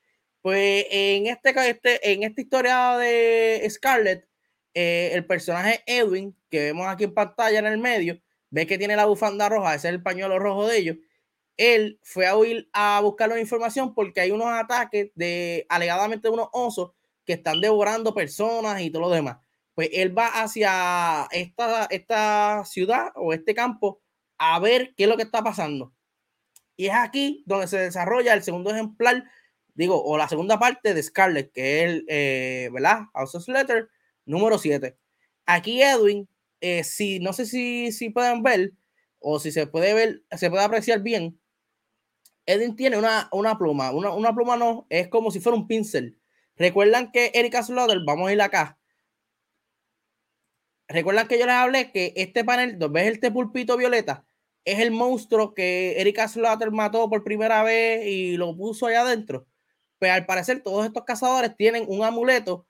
Pues en, este, este, en esta historia de Scarlet, eh, el personaje Edwin, que vemos aquí en pantalla en el medio, ve que tiene la bufanda roja, ese es el pañuelo rojo de ellos. Él fue a huir a buscar la información porque hay unos ataques de alegadamente unos osos que están devorando personas y todo lo demás. Pues él va hacia esta, esta ciudad o este campo a ver qué es lo que está pasando. Y es aquí donde se desarrolla el segundo ejemplar, digo, o la segunda parte de Scarlet, que es el, eh, ¿verdad? House Letter, número 7. Aquí Edwin, eh, si, no sé si, si pueden ver, o si se puede ver, se puede apreciar bien, Edwin tiene una, una pluma, una, una pluma no, es como si fuera un pincel Recuerdan que Erika Slaughter, vamos a ir acá. Recuerdan que yo les hablé que este panel, ¿ves este pulpito violeta? Es el monstruo que Erika Slaughter mató por primera vez y lo puso allá adentro. Pues al parecer todos estos cazadores tienen un amuleto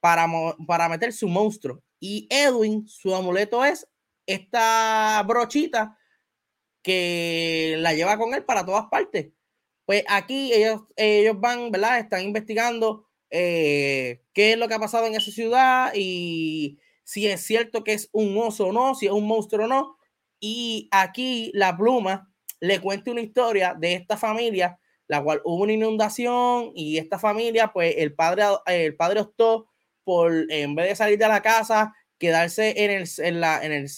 para, para meter su monstruo. Y Edwin, su amuleto es esta brochita que la lleva con él para todas partes. Pues aquí ellos, ellos van, ¿verdad? Están investigando eh, qué es lo que ha pasado en esa ciudad y si es cierto que es un oso o no, si es un monstruo o no. Y aquí la pluma le cuenta una historia de esta familia, la cual hubo una inundación y esta familia, pues el padre, el padre optó por, en vez de salir de la casa, quedarse en el, en la, en el,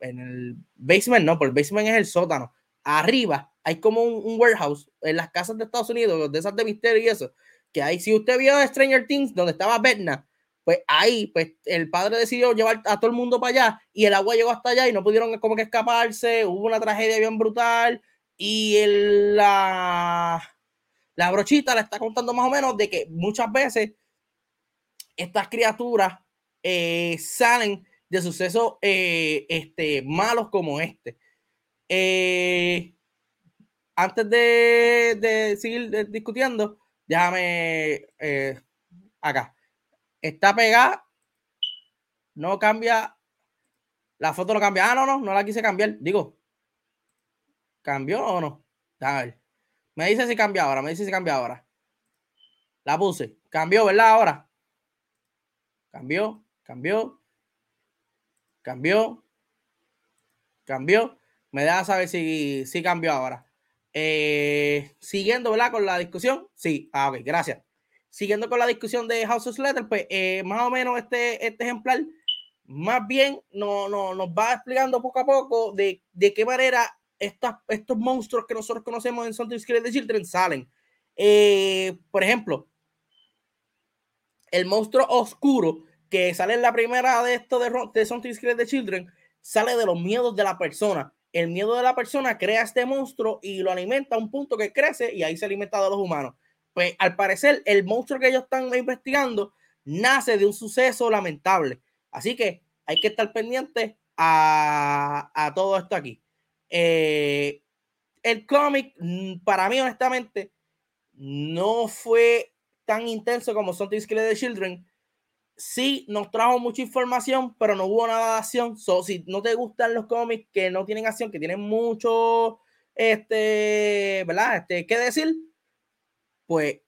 en el basement, no, por el basement es el sótano. Arriba hay como un, un warehouse en las casas de Estados Unidos, de esas de misterio y eso que ahí, si usted vio Stranger Things, donde estaba Berna, pues ahí, pues el padre decidió llevar a todo el mundo para allá y el agua llegó hasta allá y no pudieron como que escaparse, hubo una tragedia bien brutal y el, la, la brochita le está contando más o menos de que muchas veces estas criaturas eh, salen de sucesos eh, este, malos como este. Eh, antes de, de seguir discutiendo, Déjame acá. Está pegada. No cambia. La foto no cambia. Ah, no, no, no la quise cambiar. Digo, ¿cambió o no? A ver. Me dice si cambia ahora. Me dice si cambia ahora. La puse. Cambió, ¿verdad? Ahora. Cambió, cambió. Cambió. Cambió. Me deja saber si, si cambió ahora. Eh, siguiendo, ¿verdad? Con la discusión. Sí, ah, ok, gracias. Siguiendo con la discusión de House of Letter, pues eh, más o menos este, este ejemplar, más bien no, no, nos va explicando poco a poco de, de qué manera estos monstruos que nosotros conocemos en Something Scary de Children salen. Por ejemplo, el monstruo oscuro que sale en la primera de esto de, de Something Scary de Children sale de los miedos de la persona. El miedo de la persona crea este monstruo y lo alimenta a un punto que crece y ahí se alimenta de los humanos. Pues al parecer, el monstruo que ellos están investigando nace de un suceso lamentable. Así que hay que estar pendiente a, a todo esto aquí. Eh, el cómic, mm, para mí, honestamente, no fue tan intenso como Something Scary de Children. Sí, nos trajo mucha información, pero no hubo nada de acción. So, si no te gustan los cómics que no tienen acción, que tienen mucho, este, ¿verdad? Este, ¿qué decir? Pues,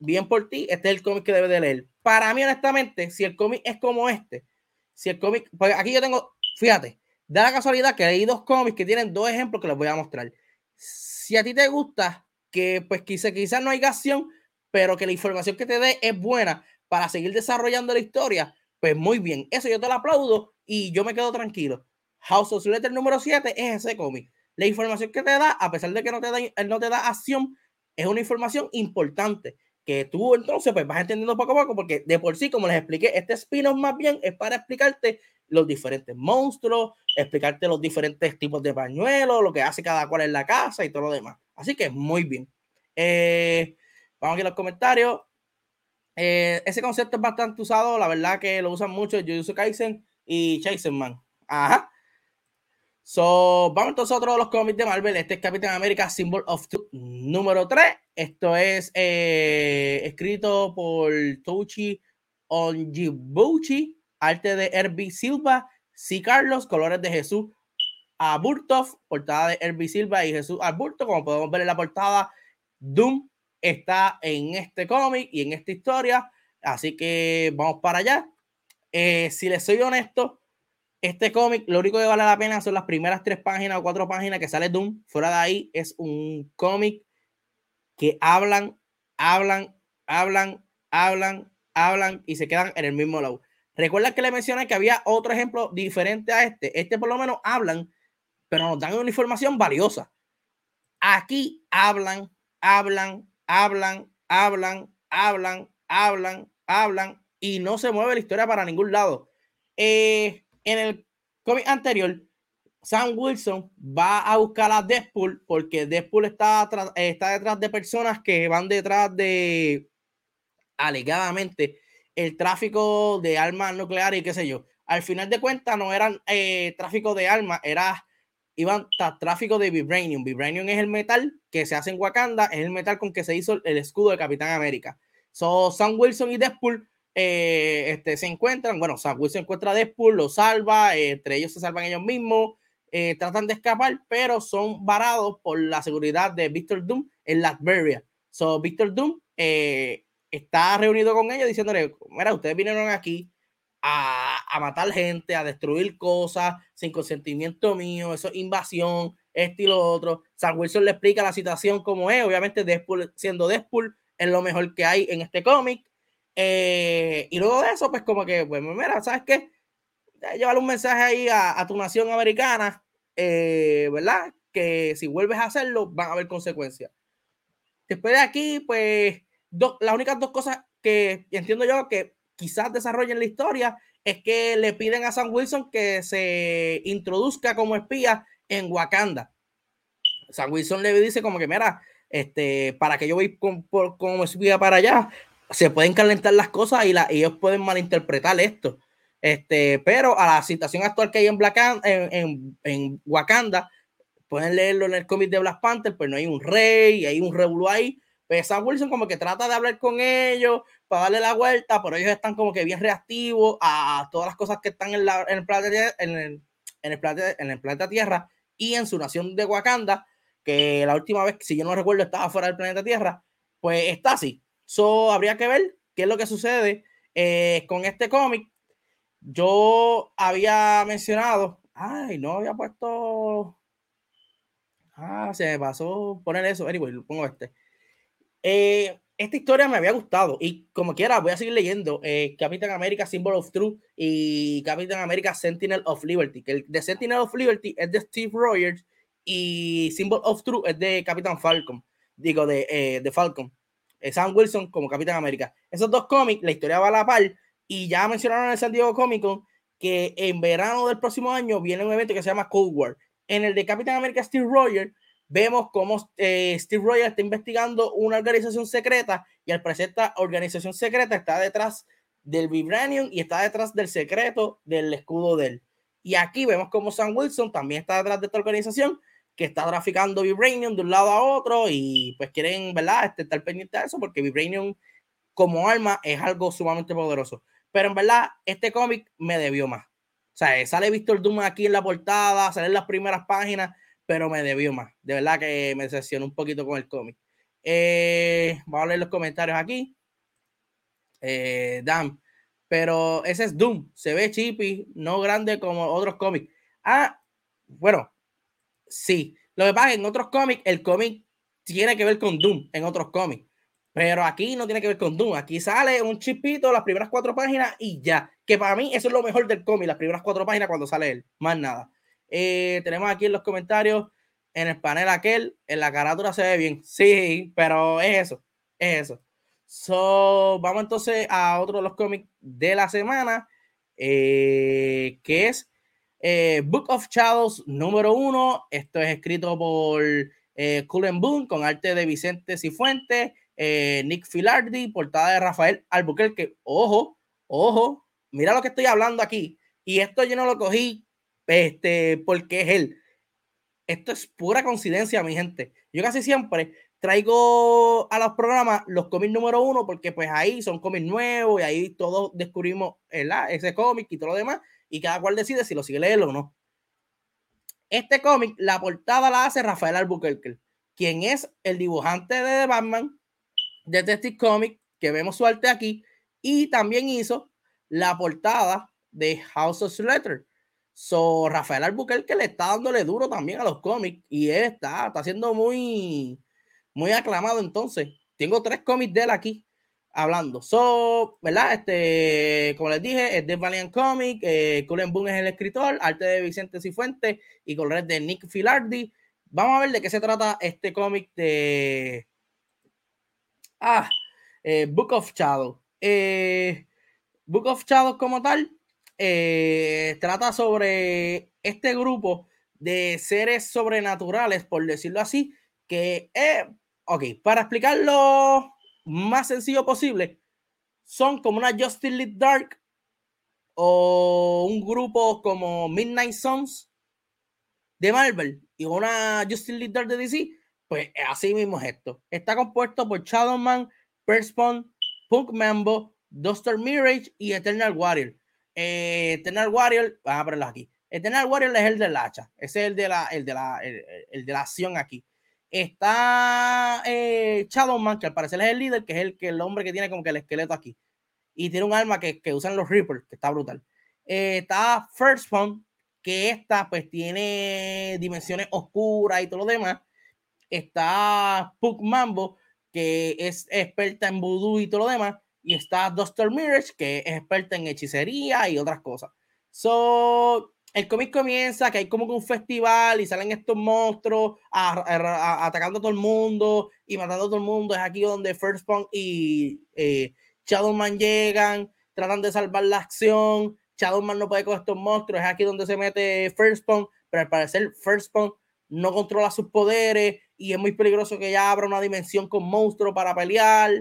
bien por ti, este es el cómic que debes de leer. Para mí, honestamente, si el cómic es como este, si el cómic, pues aquí yo tengo, fíjate, da la casualidad que hay dos cómics que tienen dos ejemplos que les voy a mostrar. Si a ti te gusta que pues quizás quizá no hay acción, pero que la información que te dé es buena para seguir desarrollando la historia, pues muy bien. Eso yo te lo aplaudo y yo me quedo tranquilo. House of Letter número 7 es ese cómic. La información que te da, a pesar de que no te da, no te da acción, es una información importante tú entonces pues vas entendiendo poco a poco porque de por sí, como les expliqué, este spin-off más bien es para explicarte los diferentes monstruos, explicarte los diferentes tipos de pañuelos, lo que hace cada cual en la casa y todo lo demás. Así que muy bien. Eh, vamos aquí a los comentarios. Eh, ese concepto es bastante usado, la verdad que lo usan mucho Jujutsu Kaisen y Man. Ajá. So, vamos entonces a otro de los cómics de Marvel. Este es Capitán América Symbol of Truth número 3. Esto es eh, escrito por Touchi Onjibuchi, arte de Herbie Silva, C. Carlos, colores de Jesús Aburtov, portada de Herbie Silva y Jesús Aburto. Como podemos ver en la portada, Doom está en este cómic y en esta historia. Así que vamos para allá. Eh, si les soy honesto, este cómic, lo único que vale la pena son las primeras tres páginas o cuatro páginas que sale Doom. Fuera de ahí, es un cómic que hablan, hablan, hablan, hablan, hablan y se quedan en el mismo lado. Recuerda que le mencioné que había otro ejemplo diferente a este. Este por lo menos hablan, pero nos dan una información valiosa. Aquí hablan, hablan, hablan, hablan, hablan, hablan, hablan y no se mueve la historia para ningún lado. Eh, en el cómic anterior, Sam Wilson va a buscar a Deadpool porque Deadpool está, detrás de personas que van detrás de, alegadamente, el tráfico de armas nucleares y qué sé yo. Al final de cuentas no eran eh, tráfico de armas, era iban tráfico de vibranium. Vibranium es el metal que se hace en Wakanda, es el metal con que se hizo el escudo de Capitán América. So, Sam Wilson y Deadpool eh, este, se encuentran, bueno, Sam Wilson encuentra a Deadpool, lo salva, eh, entre ellos se salvan ellos mismos, eh, tratan de escapar, pero son varados por la seguridad de Victor Doom en Latveria. So, Victor Doom está reunido con ellos diciéndole, mira, ustedes vinieron aquí a, a, matar gente, a destruir cosas sin consentimiento mío, eso es invasión, este y lo otro. Sam Wilson le explica la situación como es, obviamente Deadpool siendo Deadpool es lo mejor que hay en este cómic. Eh, y luego de eso, pues como que, pues mira, ¿sabes qué? Llevar un mensaje ahí a, tu nación americana, eh, ¿verdad? Que si vuelves a hacerlo, van a haber consecuencias. Después de aquí, pues, las únicas dos cosas que entiendo yo que quizás desarrollen la historia es que le piden a Sam Wilson que se introduzca como espía en Wakanda. Sam Wilson le dice como que, mira, este, para que yo voy como espía para allá, se pueden calentar las cosas y, ellos pueden malinterpretar esto. Este, pero a la situación actual que hay en, Black, en, Wakanda, pueden leerlo en el cómic de Black Panther, pues no hay un rey, hay un revuelo ahí. Pues Sam Wilson como que trata de hablar con ellos para darle la vuelta, pero ellos están como que bien reactivos a todas las cosas que están en, la, en el, planeta, en, el, en, el planeta, en el planeta Tierra y en su nación de Wakanda, que la última vez, si yo no recuerdo, estaba fuera del planeta Tierra, pues está así. So, habría que ver qué es lo que sucede eh, con este cómic. Yo había mencionado, ay, no había puesto. Ah, se me pasó poner eso. Anyway, pongo este. Eh, esta historia me había gustado y como quiera voy a seguir leyendo eh, Capitán América Symbol of Truth y Capitán América Sentinel of Liberty. Que el de Sentinel of Liberty es de Steve Rogers y Symbol of Truth es de Capitán Falcon, digo, de, eh, de Falcon. Eh, Sam Wilson como Capitán América. Esos dos cómics, la historia va a la par y ya mencionaron en el San Diego Comic Con que en verano del próximo año viene un evento que se llama Cold War. En el de Capitán América Steve Rogers vemos cómo eh, Steve Rogers está investigando una organización secreta y al parecer esta organización secreta está detrás del Vibranium y está detrás del secreto del escudo de él. Y aquí vemos como Sam Wilson también está detrás de esta organización que está traficando Vibranium de un lado a otro y pues quieren, ¿verdad? Este, estar pendiente de eso porque Vibranium como arma es algo sumamente poderoso. Pero en verdad, este cómic me debió más. O sea, sale Víctor Doom aquí en la portada, sale en las primeras páginas, pero me debió más. De verdad que me decepcionó un poquito con el cómic. Eh, vamos a leer los comentarios aquí. Eh, Dan, pero ese es Doom. Se ve chippy, no grande como otros cómics. Ah, bueno, sí. Lo que pasa es que en otros cómics, el cómic tiene que ver con Doom en otros cómics. Pero aquí no tiene que ver con Doom. Aquí sale un chipito, las primeras cuatro páginas y ya. Que para mí eso es lo mejor del cómic, las primeras cuatro páginas cuando sale él. Más nada. Eh, tenemos aquí en los comentarios, en el panel aquel, en la carátula se ve bien. Sí, pero es eso. Es eso. So, vamos entonces a otro de los cómics de la semana, eh, que es eh, Book of Shadows número uno. Esto es escrito por eh, Cullen Boone con arte de Vicente Cifuentes, eh, Nick Filardi, portada de Rafael Albuquerque. Ojo, ojo, mira lo que estoy hablando aquí. Y esto yo no lo cogí este, porque es él. Esto es pura coincidencia, mi gente. Yo casi siempre traigo a los programas los cómics número uno porque pues ahí son cómics nuevos y ahí todos descubrimos ese cómic y todo lo demás y cada cual decide si lo sigue leyendo o no. Este cómic, la portada la hace Rafael Albuquerque, quien es el dibujante de Batman, de Detective Comic, que vemos su arte aquí, y también hizo la portada de House of Letter. So, Rafael Albuquerque le está dándole duro también a los cómics y él está, está siendo muy, muy aclamado. Entonces, tengo tres cómics de él aquí hablando. So, ¿verdad? Este, como les dije, es de Valiant Comic, eh, Boone es el escritor, arte de Vicente Cifuentes y colores de Nick Filardi. Vamos a ver de qué se trata este cómic de ah, eh, Book of Shadow. Eh, Book of Shadow como tal eh, trata sobre este grupo de seres sobrenaturales, por decirlo así, que, ok, para explicarlo más sencillo posible, son como una Justice League Dark o un grupo como Midnight Suns de Marvel y una Justice League Dark de DC, pues así mismo es esto. Está compuesto por Shadowman, Perspawn, Punk Mambo, Doctor Mirage y Eternal Warrior. Eh, Eternal Warrior, vamos a ponerlo aquí. Eternal Warrior es el del hacha, ese es el de la, el de la, el de la acción aquí. Está eh, Shadowman, que al parecer es el líder, que es el, que el hombre que tiene como que el esqueleto aquí. Y tiene un arma que, que usan los Reapers, que está brutal. Eh, está First Phone, que esta pues tiene dimensiones oscuras y todo lo demás. Está Puck Mambo, que es experta en voodoo y todo lo demás. Y está Doctor Mirage, que es experta en hechicería y otras cosas. So, el cómic comienza que hay como que un festival y salen estos monstruos atacando a todo el mundo y matando a todo el mundo. Es aquí donde First Punk y eh, Shadowman llegan, tratan de salvar la acción. Shadowman no puede con estos monstruos. Es aquí donde se mete First Punk, pero al parecer First Punk no controla sus poderes y es muy peligroso que ya abra una dimensión con monstruos para pelear.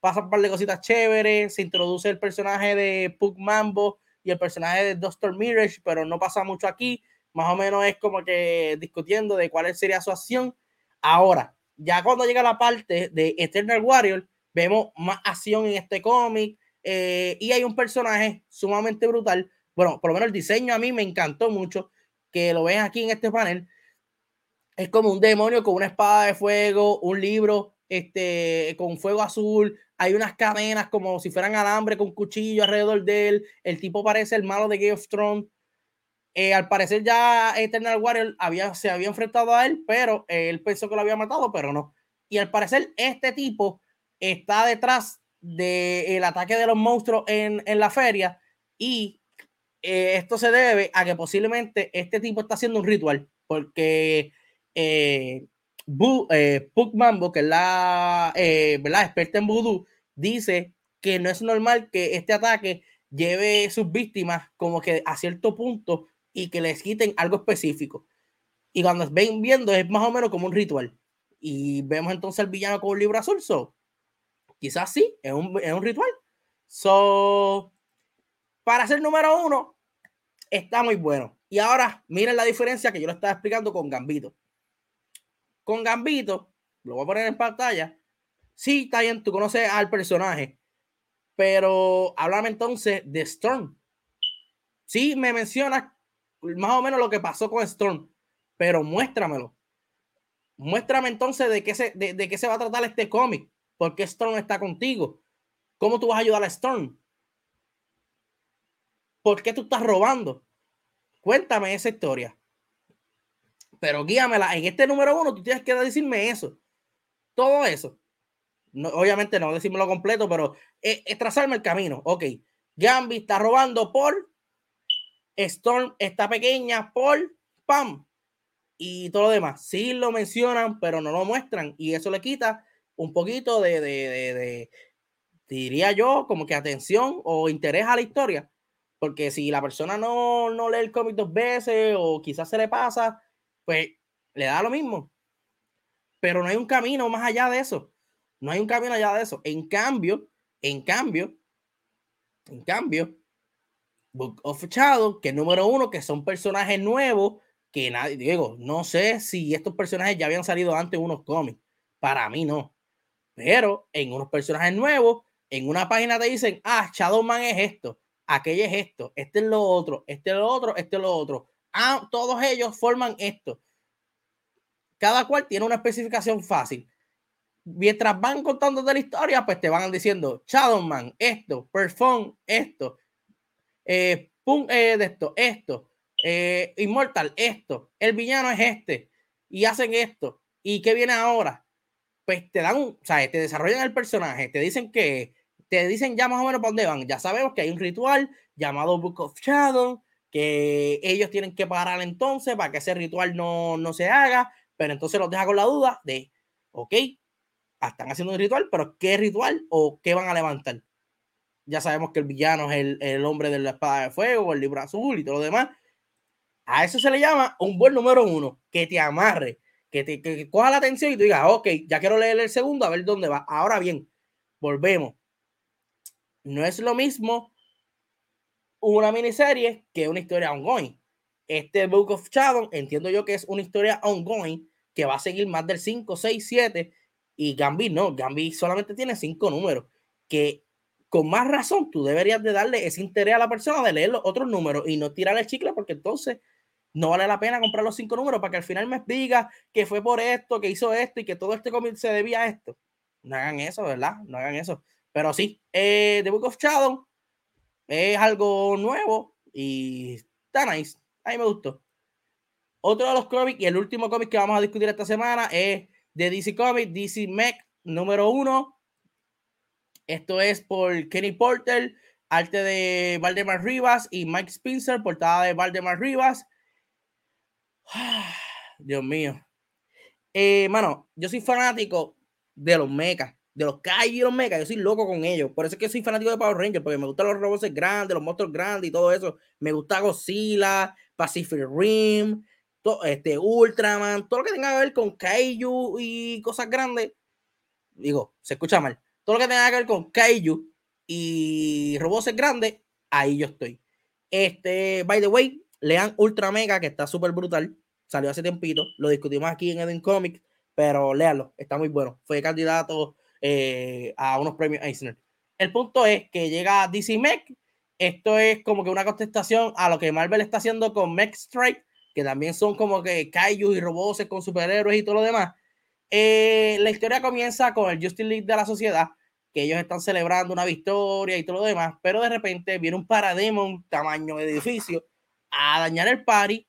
Pasa un par de cositas chéveres. Se introduce el personaje de Pug Mambo y el personaje de Doctor Mirage, pero no pasa mucho aquí. Más o menos es como que discutiendo de cuál sería su acción. Ahora, ya cuando llega la parte de Eternal Warrior, vemos más acción en este cómic eh, y hay un personaje sumamente brutal. Bueno, por lo menos el diseño a mí me encantó mucho, que lo ven aquí en este panel. Es como un demonio con una espada de fuego, un libro este, con fuego azul, hay unas cadenas como si fueran alambre con cuchillo alrededor de él. El tipo parece el malo de Game of Thrones. Eh, al parecer ya Eternal Warrior había, se había enfrentado a él, pero él pensó que lo había matado, pero no. Y al parecer este tipo está detrás del ataque de los monstruos en, en la feria y eh, esto se debe a que posiblemente este tipo está haciendo un ritual, porque eh, eh Mambo, que es la eh, ¿verdad? experta en voodoo, dice que no es normal que este ataque lleve sus víctimas como que a cierto punto y que les quiten algo específico. Y cuando ven viendo es más o menos como un ritual. Y vemos entonces al villano con un libro azul. So, quizás sí, es un, es un ritual. So, para ser número uno, está muy bueno. Y ahora miren la diferencia que yo lo estaba explicando con Gambito. Con Gambito, lo voy a poner en pantalla. Sí, está bien, tú conoces al personaje, pero háblame entonces de Storm. Sí, me mencionas más o menos lo que pasó con Storm, pero muéstramelo. Muéstrame entonces de qué se, de, qué se va a tratar este cómic. ¿Por qué Storm está contigo? ¿Cómo tú vas a ayudar a Storm? ¿Por qué tú estás robando? Cuéntame esa historia. Pero guíamela. En este número uno, tú tienes que decirme eso. Todo eso. No, obviamente no decirme completo, pero es, es, trazarme el camino. Ok. Gambi está robando por Storm está pequeña por pam y todo lo demás. Sí lo mencionan, pero no lo muestran y eso le quita un poquito de, de, de, diría yo, como que atención o interés a la historia. Porque si la persona no, no lee el cómic dos veces o quizás se le pasa, pues le da lo mismo. Pero no hay un camino más allá de eso. No hay un camino allá de eso. En cambio, en cambio, en cambio, Book of Shadow, que número uno, que son personajes nuevos, que nadie, digo, no sé si estos personajes ya habían salido antes en unos cómics. Para mí no. Pero en unos personajes nuevos, en una página te dicen, ah, Shadowman es esto, aquello es esto, este es lo otro, este es lo otro, este es lo otro. Ah, todos ellos forman esto. Cada cual tiene una especificación fácil. Mientras van contando de la historia, pues te van diciendo Shadowman, esto, Perform, esto, eh, eh, de esto, esto, eh, Immortal, esto, el villano es este, y hacen esto, y qué viene ahora, pues te dan, o sea, te desarrollan el personaje, te dicen que, te dicen ya más o menos para dónde van, ya sabemos que hay un ritual llamado Book of Shadow, que ellos tienen que parar entonces para que ese ritual no, no se haga, pero entonces los deja con la duda de, ok, están haciendo un ritual, pero ¿qué ritual o qué van a levantar? ya sabemos que el villano es el, hombre de la espada de fuego, el libro azul y todo lo demás. A eso se le llama un buen número uno, que te amarre, que te que, coja la atención y tú digas, ok, ya quiero leer el segundo, a ver dónde va. Ahora bien, volvemos. No es lo mismo una miniserie que una historia ongoing. Este Book of Shadow, entiendo yo que es una historia ongoing que va a seguir más del 5, 6, 7 y Gambi no, Gambi solamente tiene 5 números que con más razón tú deberías de darle ese interés a la persona de leer los otros números y no tirarle el chicle porque entonces no vale la pena comprar los cinco números para que al final me diga que fue por esto, que hizo esto y que todo este cómic se debía a esto. No hagan eso, ¿verdad? No hagan eso. Pero sí, eh, The Book of Shadow es algo nuevo y está nice. A mí me gustó. Otro de los cómics y el último cómic que vamos a discutir esta semana es de DC Comics, DC Mech número uno esto es por Kenny Porter, arte de Valdemar Rivas y Mike Spencer, portada de Valdemar Rivas. Dios mío. Eh, mano, yo soy fanático de los mechas, de los Kai y los mechas. Yo soy loco con ellos. Por eso es que soy fanático de Power Rangers, porque me gustan los robots grandes, los monstruos grandes y todo eso. Me gusta Godzilla, Pacific Rim, este, Ultraman, todo lo que tenga que ver con Kaiju y cosas grandes. Digo, se escucha mal todo lo que tenga que ver con Kaiju y robots grandes, ahí yo estoy. Este, by the way, lean Ultra Mega, que está súper brutal. Salió hace tiempito. Lo discutimos aquí en Eden Comics, pero léanlo, está muy bueno. Fue candidato eh, a unos premios Eisner. El punto es que llega DC Mech. Esto es como que una contestación a lo que Marvel está haciendo con Mech Strike, que también son como que Kaiju y robots con superhéroes y todo lo demás. Eh, la historia comienza con el Justin League de la sociedad, que ellos están celebrando una victoria y todo lo demás, pero de repente viene un parademon tamaño de edificio a dañar el party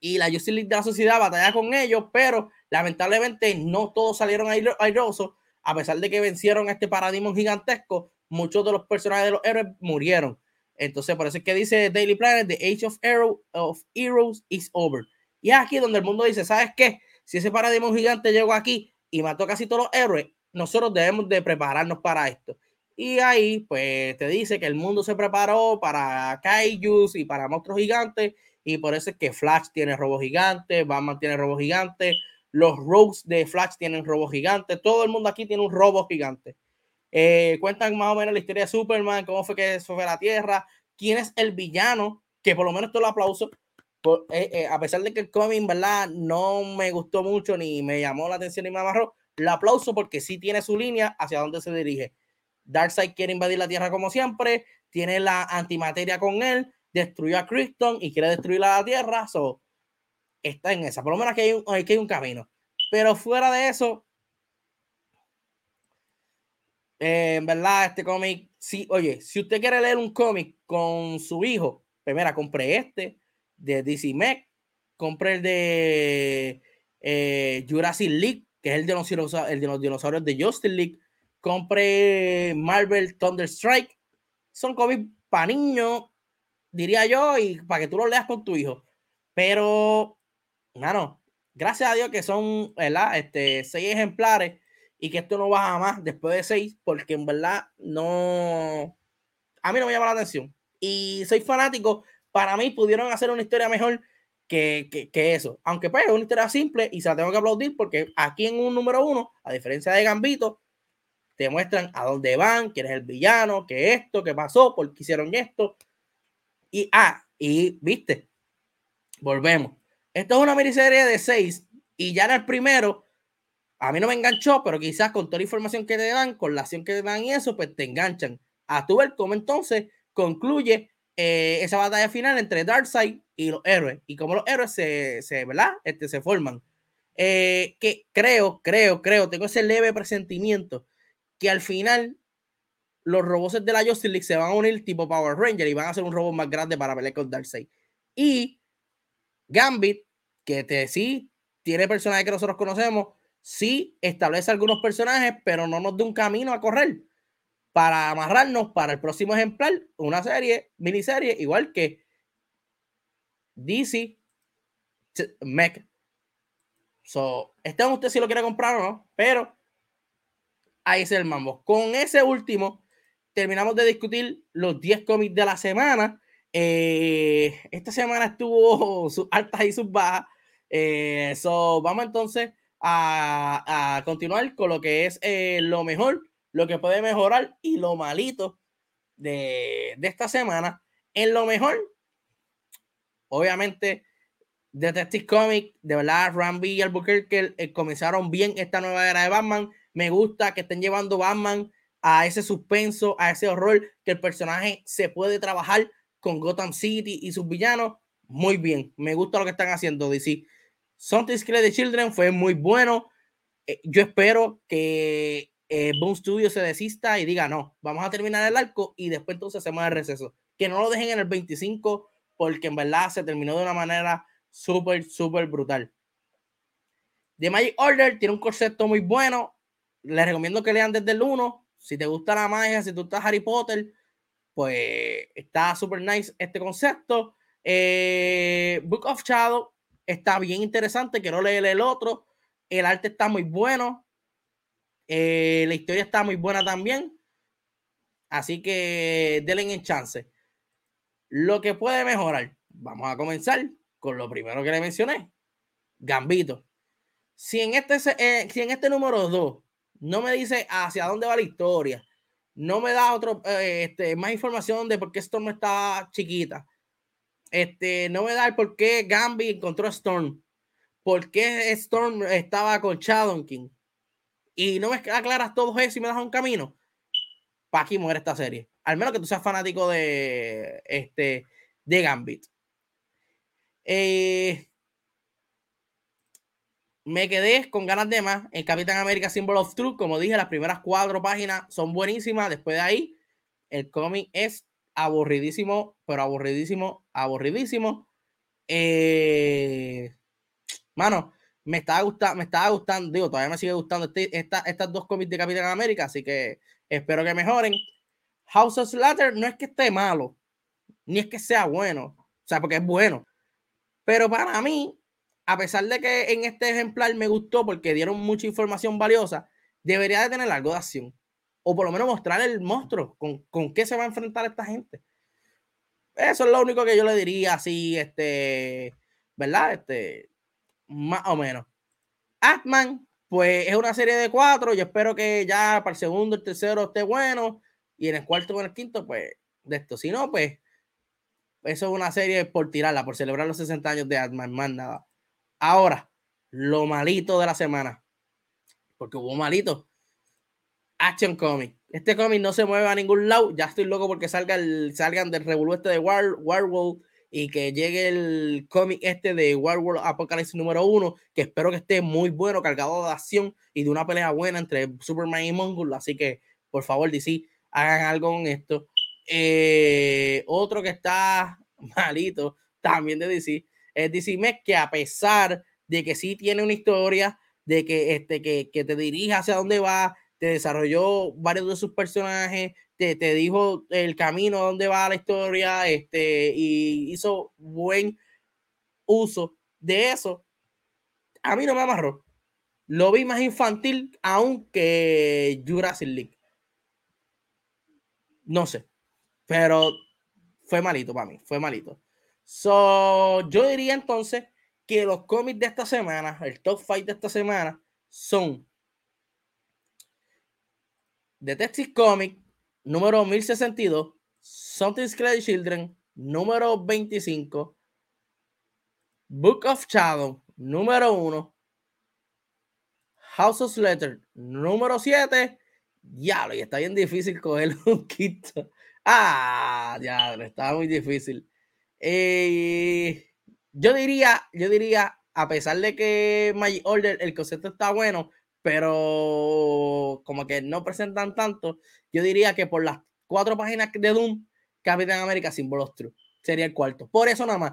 y la Justice League de la sociedad batalla con ellos, pero lamentablemente no todos salieron airosos, a pesar de que vencieron este parademon gigantesco, muchos de los personajes de los héroes murieron. Entonces, por eso es que dice Daily Planet, The Age of, Hero, of Heroes is over Y es aquí donde el mundo dice, ¿sabes qué? Si ese paradigma gigante llegó aquí y mató casi todos los héroes, nosotros debemos de prepararnos para esto. Y ahí, pues, te dice que el mundo se preparó para kaijus y para monstruos gigantes. Y por eso es que Flash tiene robo gigante, Batman tiene robo gigante, los rogues de Flash tienen robo gigante, todo el mundo aquí tiene un robo gigante. Eh, cuentan más o menos la historia de Superman, cómo fue que fue a la Tierra, quién es el villano, que por lo menos todo lo aplauso, eh, eh, a pesar de que el cómic, ¿verdad? No me gustó mucho, ni me llamó la atención, ni me amarró, lo aplauso porque sí tiene su línea hacia dónde se dirige. Darkseid quiere invadir la Tierra como siempre, tiene la antimateria con él, destruyó a Krypton y quiere destruir la Tierra, so, está en esa. Por lo menos aquí hay un, hay un camino. Pero fuera de eso, eh, en verdad, este cómic, sí, oye, si usted quiere leer un cómic con su hijo, primera, pues compre este de DC Mech, compre el de eh, Jurassic League, que es el de, los, el de los dinosaurios de Justice League, compre Marvel Thunder Strike, son cómics para niños, diría yo, y para que tú lo leas con tu hijo. Pero, no, gracias a Dios que son, ¿verdad? Este, seis ejemplares y que esto no baja más después de seis, porque en verdad no, a mí no me llama la atención. Y soy fanático, para mí pudieron hacer una historia mejor que, que, eso. Aunque pues es una historia simple y se la tengo que aplaudir porque aquí en un número uno, a diferencia de Gambito, te muestran a dónde van, quién es el villano, qué esto, qué pasó, por qué hicieron esto. Y, ah, y viste, volvemos. Esto es una miniserie de seis y ya en el primero a mí no me enganchó, pero quizás con toda la información que te dan, con la acción que te dan y eso, pues te enganchan. A tu ver cómo entonces concluye eh, esa batalla final entre Darkseid y los héroes. Y cómo los héroes se, se ¿verdad? Este, se forman. Eh, que creo, creo, creo, tengo ese leve presentimiento que al final los robots de la Justice League se van a unir tipo Power Ranger y van a hacer un robot más grande para pelear con Darkseid. Y Gambit, que te, sí tiene personajes que nosotros conocemos, sí establece algunos personajes, pero no nos da un camino a correr para amarrarnos para el próximo ejemplar, una serie, miniserie, igual que DC Mech. So, este usted si lo quiere comprar o no, pero ahí es el mambo. Con ese último, terminamos de discutir los 10 cómics de la semana. Eh, esta semana estuvo sus altas y sus bajas. Eh, so, vamos entonces a, continuar con lo que es eh, lo mejor, lo que puede mejorar y lo malito de, esta semana. En lo mejor, obviamente, Detective Comics, de verdad, Rambi y Albuquerque eh, comenzaron bien esta nueva era de Batman. Me gusta que estén llevando Batman a ese suspenso, a ese horror, que el personaje se puede trabajar con Gotham City y sus villanos. Muy bien, me gusta lo que están haciendo, DC. Something's Killing the Children fue muy bueno. Eh, yo espero que eh, Boom Studio se desista y diga, no, vamos a terminar el arco y después entonces hacemos el receso. Que no lo dejen en el 25 porque en verdad se terminó de una manera súper, súper brutal. The Magic Order tiene un concepto muy bueno. Les recomiendo que lean desde el 1. Si te gusta la magia, si tú estás Harry Potter, pues está súper nice este concepto. Eh, Book of Shadow está bien interesante, quiero leer el otro. El arte está muy bueno. Eh, la historia está muy buena también. Así que denle en chance. Lo que puede mejorar. Vamos a comenzar con lo primero que le mencioné. Gambito. Si en este, eh, si en este número 2 no me dice hacia dónde va la historia, no me da otro, eh, este, más información de por qué esto no está chiquita, este, no me da el por qué Gambi encontró a Storm. ¿Por qué Storm estaba con Shadow King? Y no me aclaras todo eso y me das un camino. Para aquí muere esta serie. Al menos que tú seas fanático de, este, de Gambit. Eh, me quedé con ganas de más en Capitán América Symbol of Truth. Como dije, las primeras cuatro páginas son buenísimas. Después de ahí, el cómic es aburridísimo, pero aburridísimo, aburridísimo. Eh, mano, me estaba gustando, me estaba gustando, digo, todavía me sigue gustando este, estas dos cómics de Capitán América, así que espero que mejoren. House of Slater no es que esté malo, ni es que sea bueno, o sea, porque es bueno, pero para mí a pesar de que en este ejemplar me gustó porque dieron mucha información valiosa, debería de tener algo de acción. O por lo menos mostrar el monstruo, con, con qué se va a enfrentar esta gente. Eso es lo único que yo le diría así, este, ¿verdad? Este, más o menos. Atman, pues es una serie de cuatro. Yo espero que ya para el segundo, el tercero esté bueno. Y en el cuarto o en el quinto, pues de esto. Si no, pues eso es una serie por tirarla, por celebrar los 60 años de Atman, más nada. Ahora, lo malito de la semana. Porque hubo malito. Action Comic. Este cómic no se mueve a ningún lado. Ya estoy loco porque salga el, salgan del revuelo de War, Warworld y que llegue el cómic este de Warworld Apocalypse número uno, que espero que esté muy bueno, cargado de acción y de una pelea buena entre Superman y Mongol. Así que, por favor, DC, hagan algo con esto. Eh, otro que está malito también de DC es Mex, que a pesar de que sí tiene una historia, de que, este, que, que te dirige hacia dónde va, te desarrolló varios de sus personajes, te, te dijo el camino a dónde va la historia, este, y hizo buen uso de eso. A mí no me amarró. Lo vi más infantil aunque Jurassic League. No sé, pero fue malito para mí, fue malito. So, yo diría entonces que los cómics de esta semana, el top 5 de esta semana, son Detective Comic número 1062, Something Scary Children número 25, Book of Shadow número 1, House of Letter número 7. Ya, y está bien difícil coger un quinto. Ah, ya, está muy difícil. Eh, yo diría, yo diría, a pesar de que Magic Order, el concepto está bueno, pero como que no presentan tanto, yo diría que por las cuatro páginas de Doom, Capitán América Símbolos True sería el cuarto. Por eso nada más.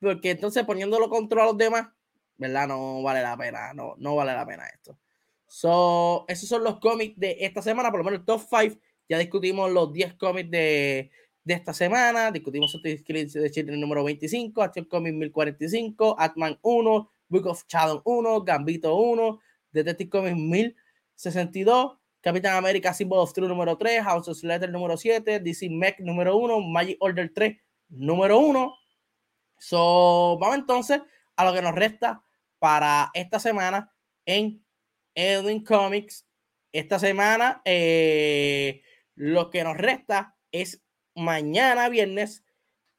Porque entonces poniéndolo contra los demás, ¿verdad? No vale la pena, no, no vale la pena esto. So, esos son los cómics de esta semana, por lo menos el top 5. Ya discutimos los 10 cómics de, de esta semana. Discutimos de Children número 25, Action Comics 1045, Atman 1, Book of Shadow 1, Gambito 1, Detective Comics 1062, Capitán América Symbol of Truth número 3, House of Letter número 7, DC Mech número 1, Magic Order 3 número 1. So, vamos entonces a lo que nos resta para esta semana en Edwin Comics. Esta semana, eh, lo que nos resta es mañana, viernes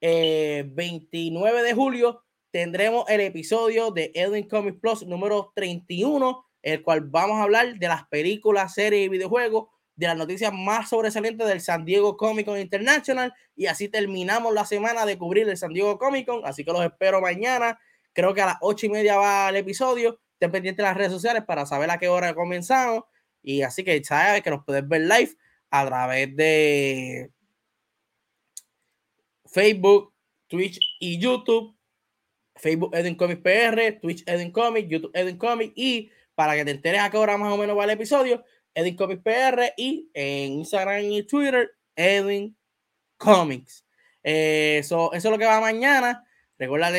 29 eh, de julio, tendremos el episodio de Edwin Comics Plus número 31 el cual vamos a hablar de las películas, series y videojuegos, de las noticias más sobresalientes del San Diego Comic Con International. Y así terminamos la semana de cubrir el San Diego Comic Con. Así que los espero mañana. Creo que a las ocho y media va el episodio. Estén pendientes de las redes sociales para saber a qué hora comenzamos. Y así que sabes que nos puedes ver live a través de Facebook, Twitch y YouTube. Facebook Edwin Comics PR, Twitch Edwin Comics, YouTube Edwin Comics y para que te enteres a qué hora más o menos va el episodio, Edwin Comics PR y en Instagram y Twitter, Edwin Comics. Eh, eso, es lo que va mañana. Recuerda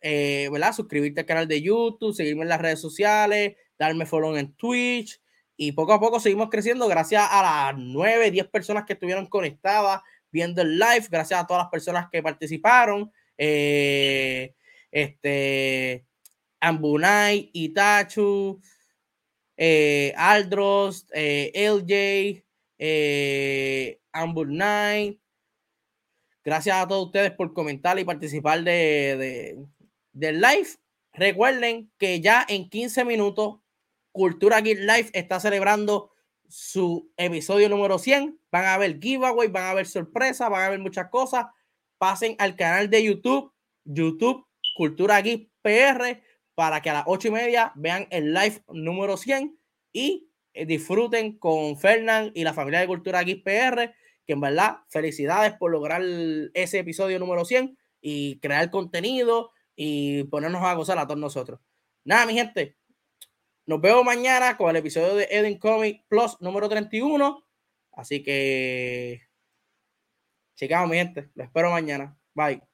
eh, suscribirte al canal de YouTube, seguirme en las redes sociales, darme follow en Twitch. Y poco a poco seguimos creciendo gracias a las 9, 10 personas que estuvieron conectadas viendo el live, gracias a todas las personas que participaron. Eh, este, Ambunai, Itachu, eh, Aldros, eh, LJ, eh, Knight. Gracias a todos ustedes por comentar y participar de, de, del live. Recuerden que ya en 15 minutos Cultura Geek Live está celebrando su episodio número 100. Van a ver giveaway, van a ver sorpresas, van a ver muchas cosas. Pasen al canal de YouTube, YouTube Cultura Geek PR para que a las ocho y media vean el live número 100 y eh, disfruten con Fernán y la familia de Cultura XPR, que en verdad felicidades por lograr ese episodio número 100 y crear contenido y ponernos a gozar a todos nosotros. Nada, mi gente, nos vemos mañana con el episodio de Eden Comic Plus número 31. Así que, chicos, mi gente, lo espero mañana. Bye.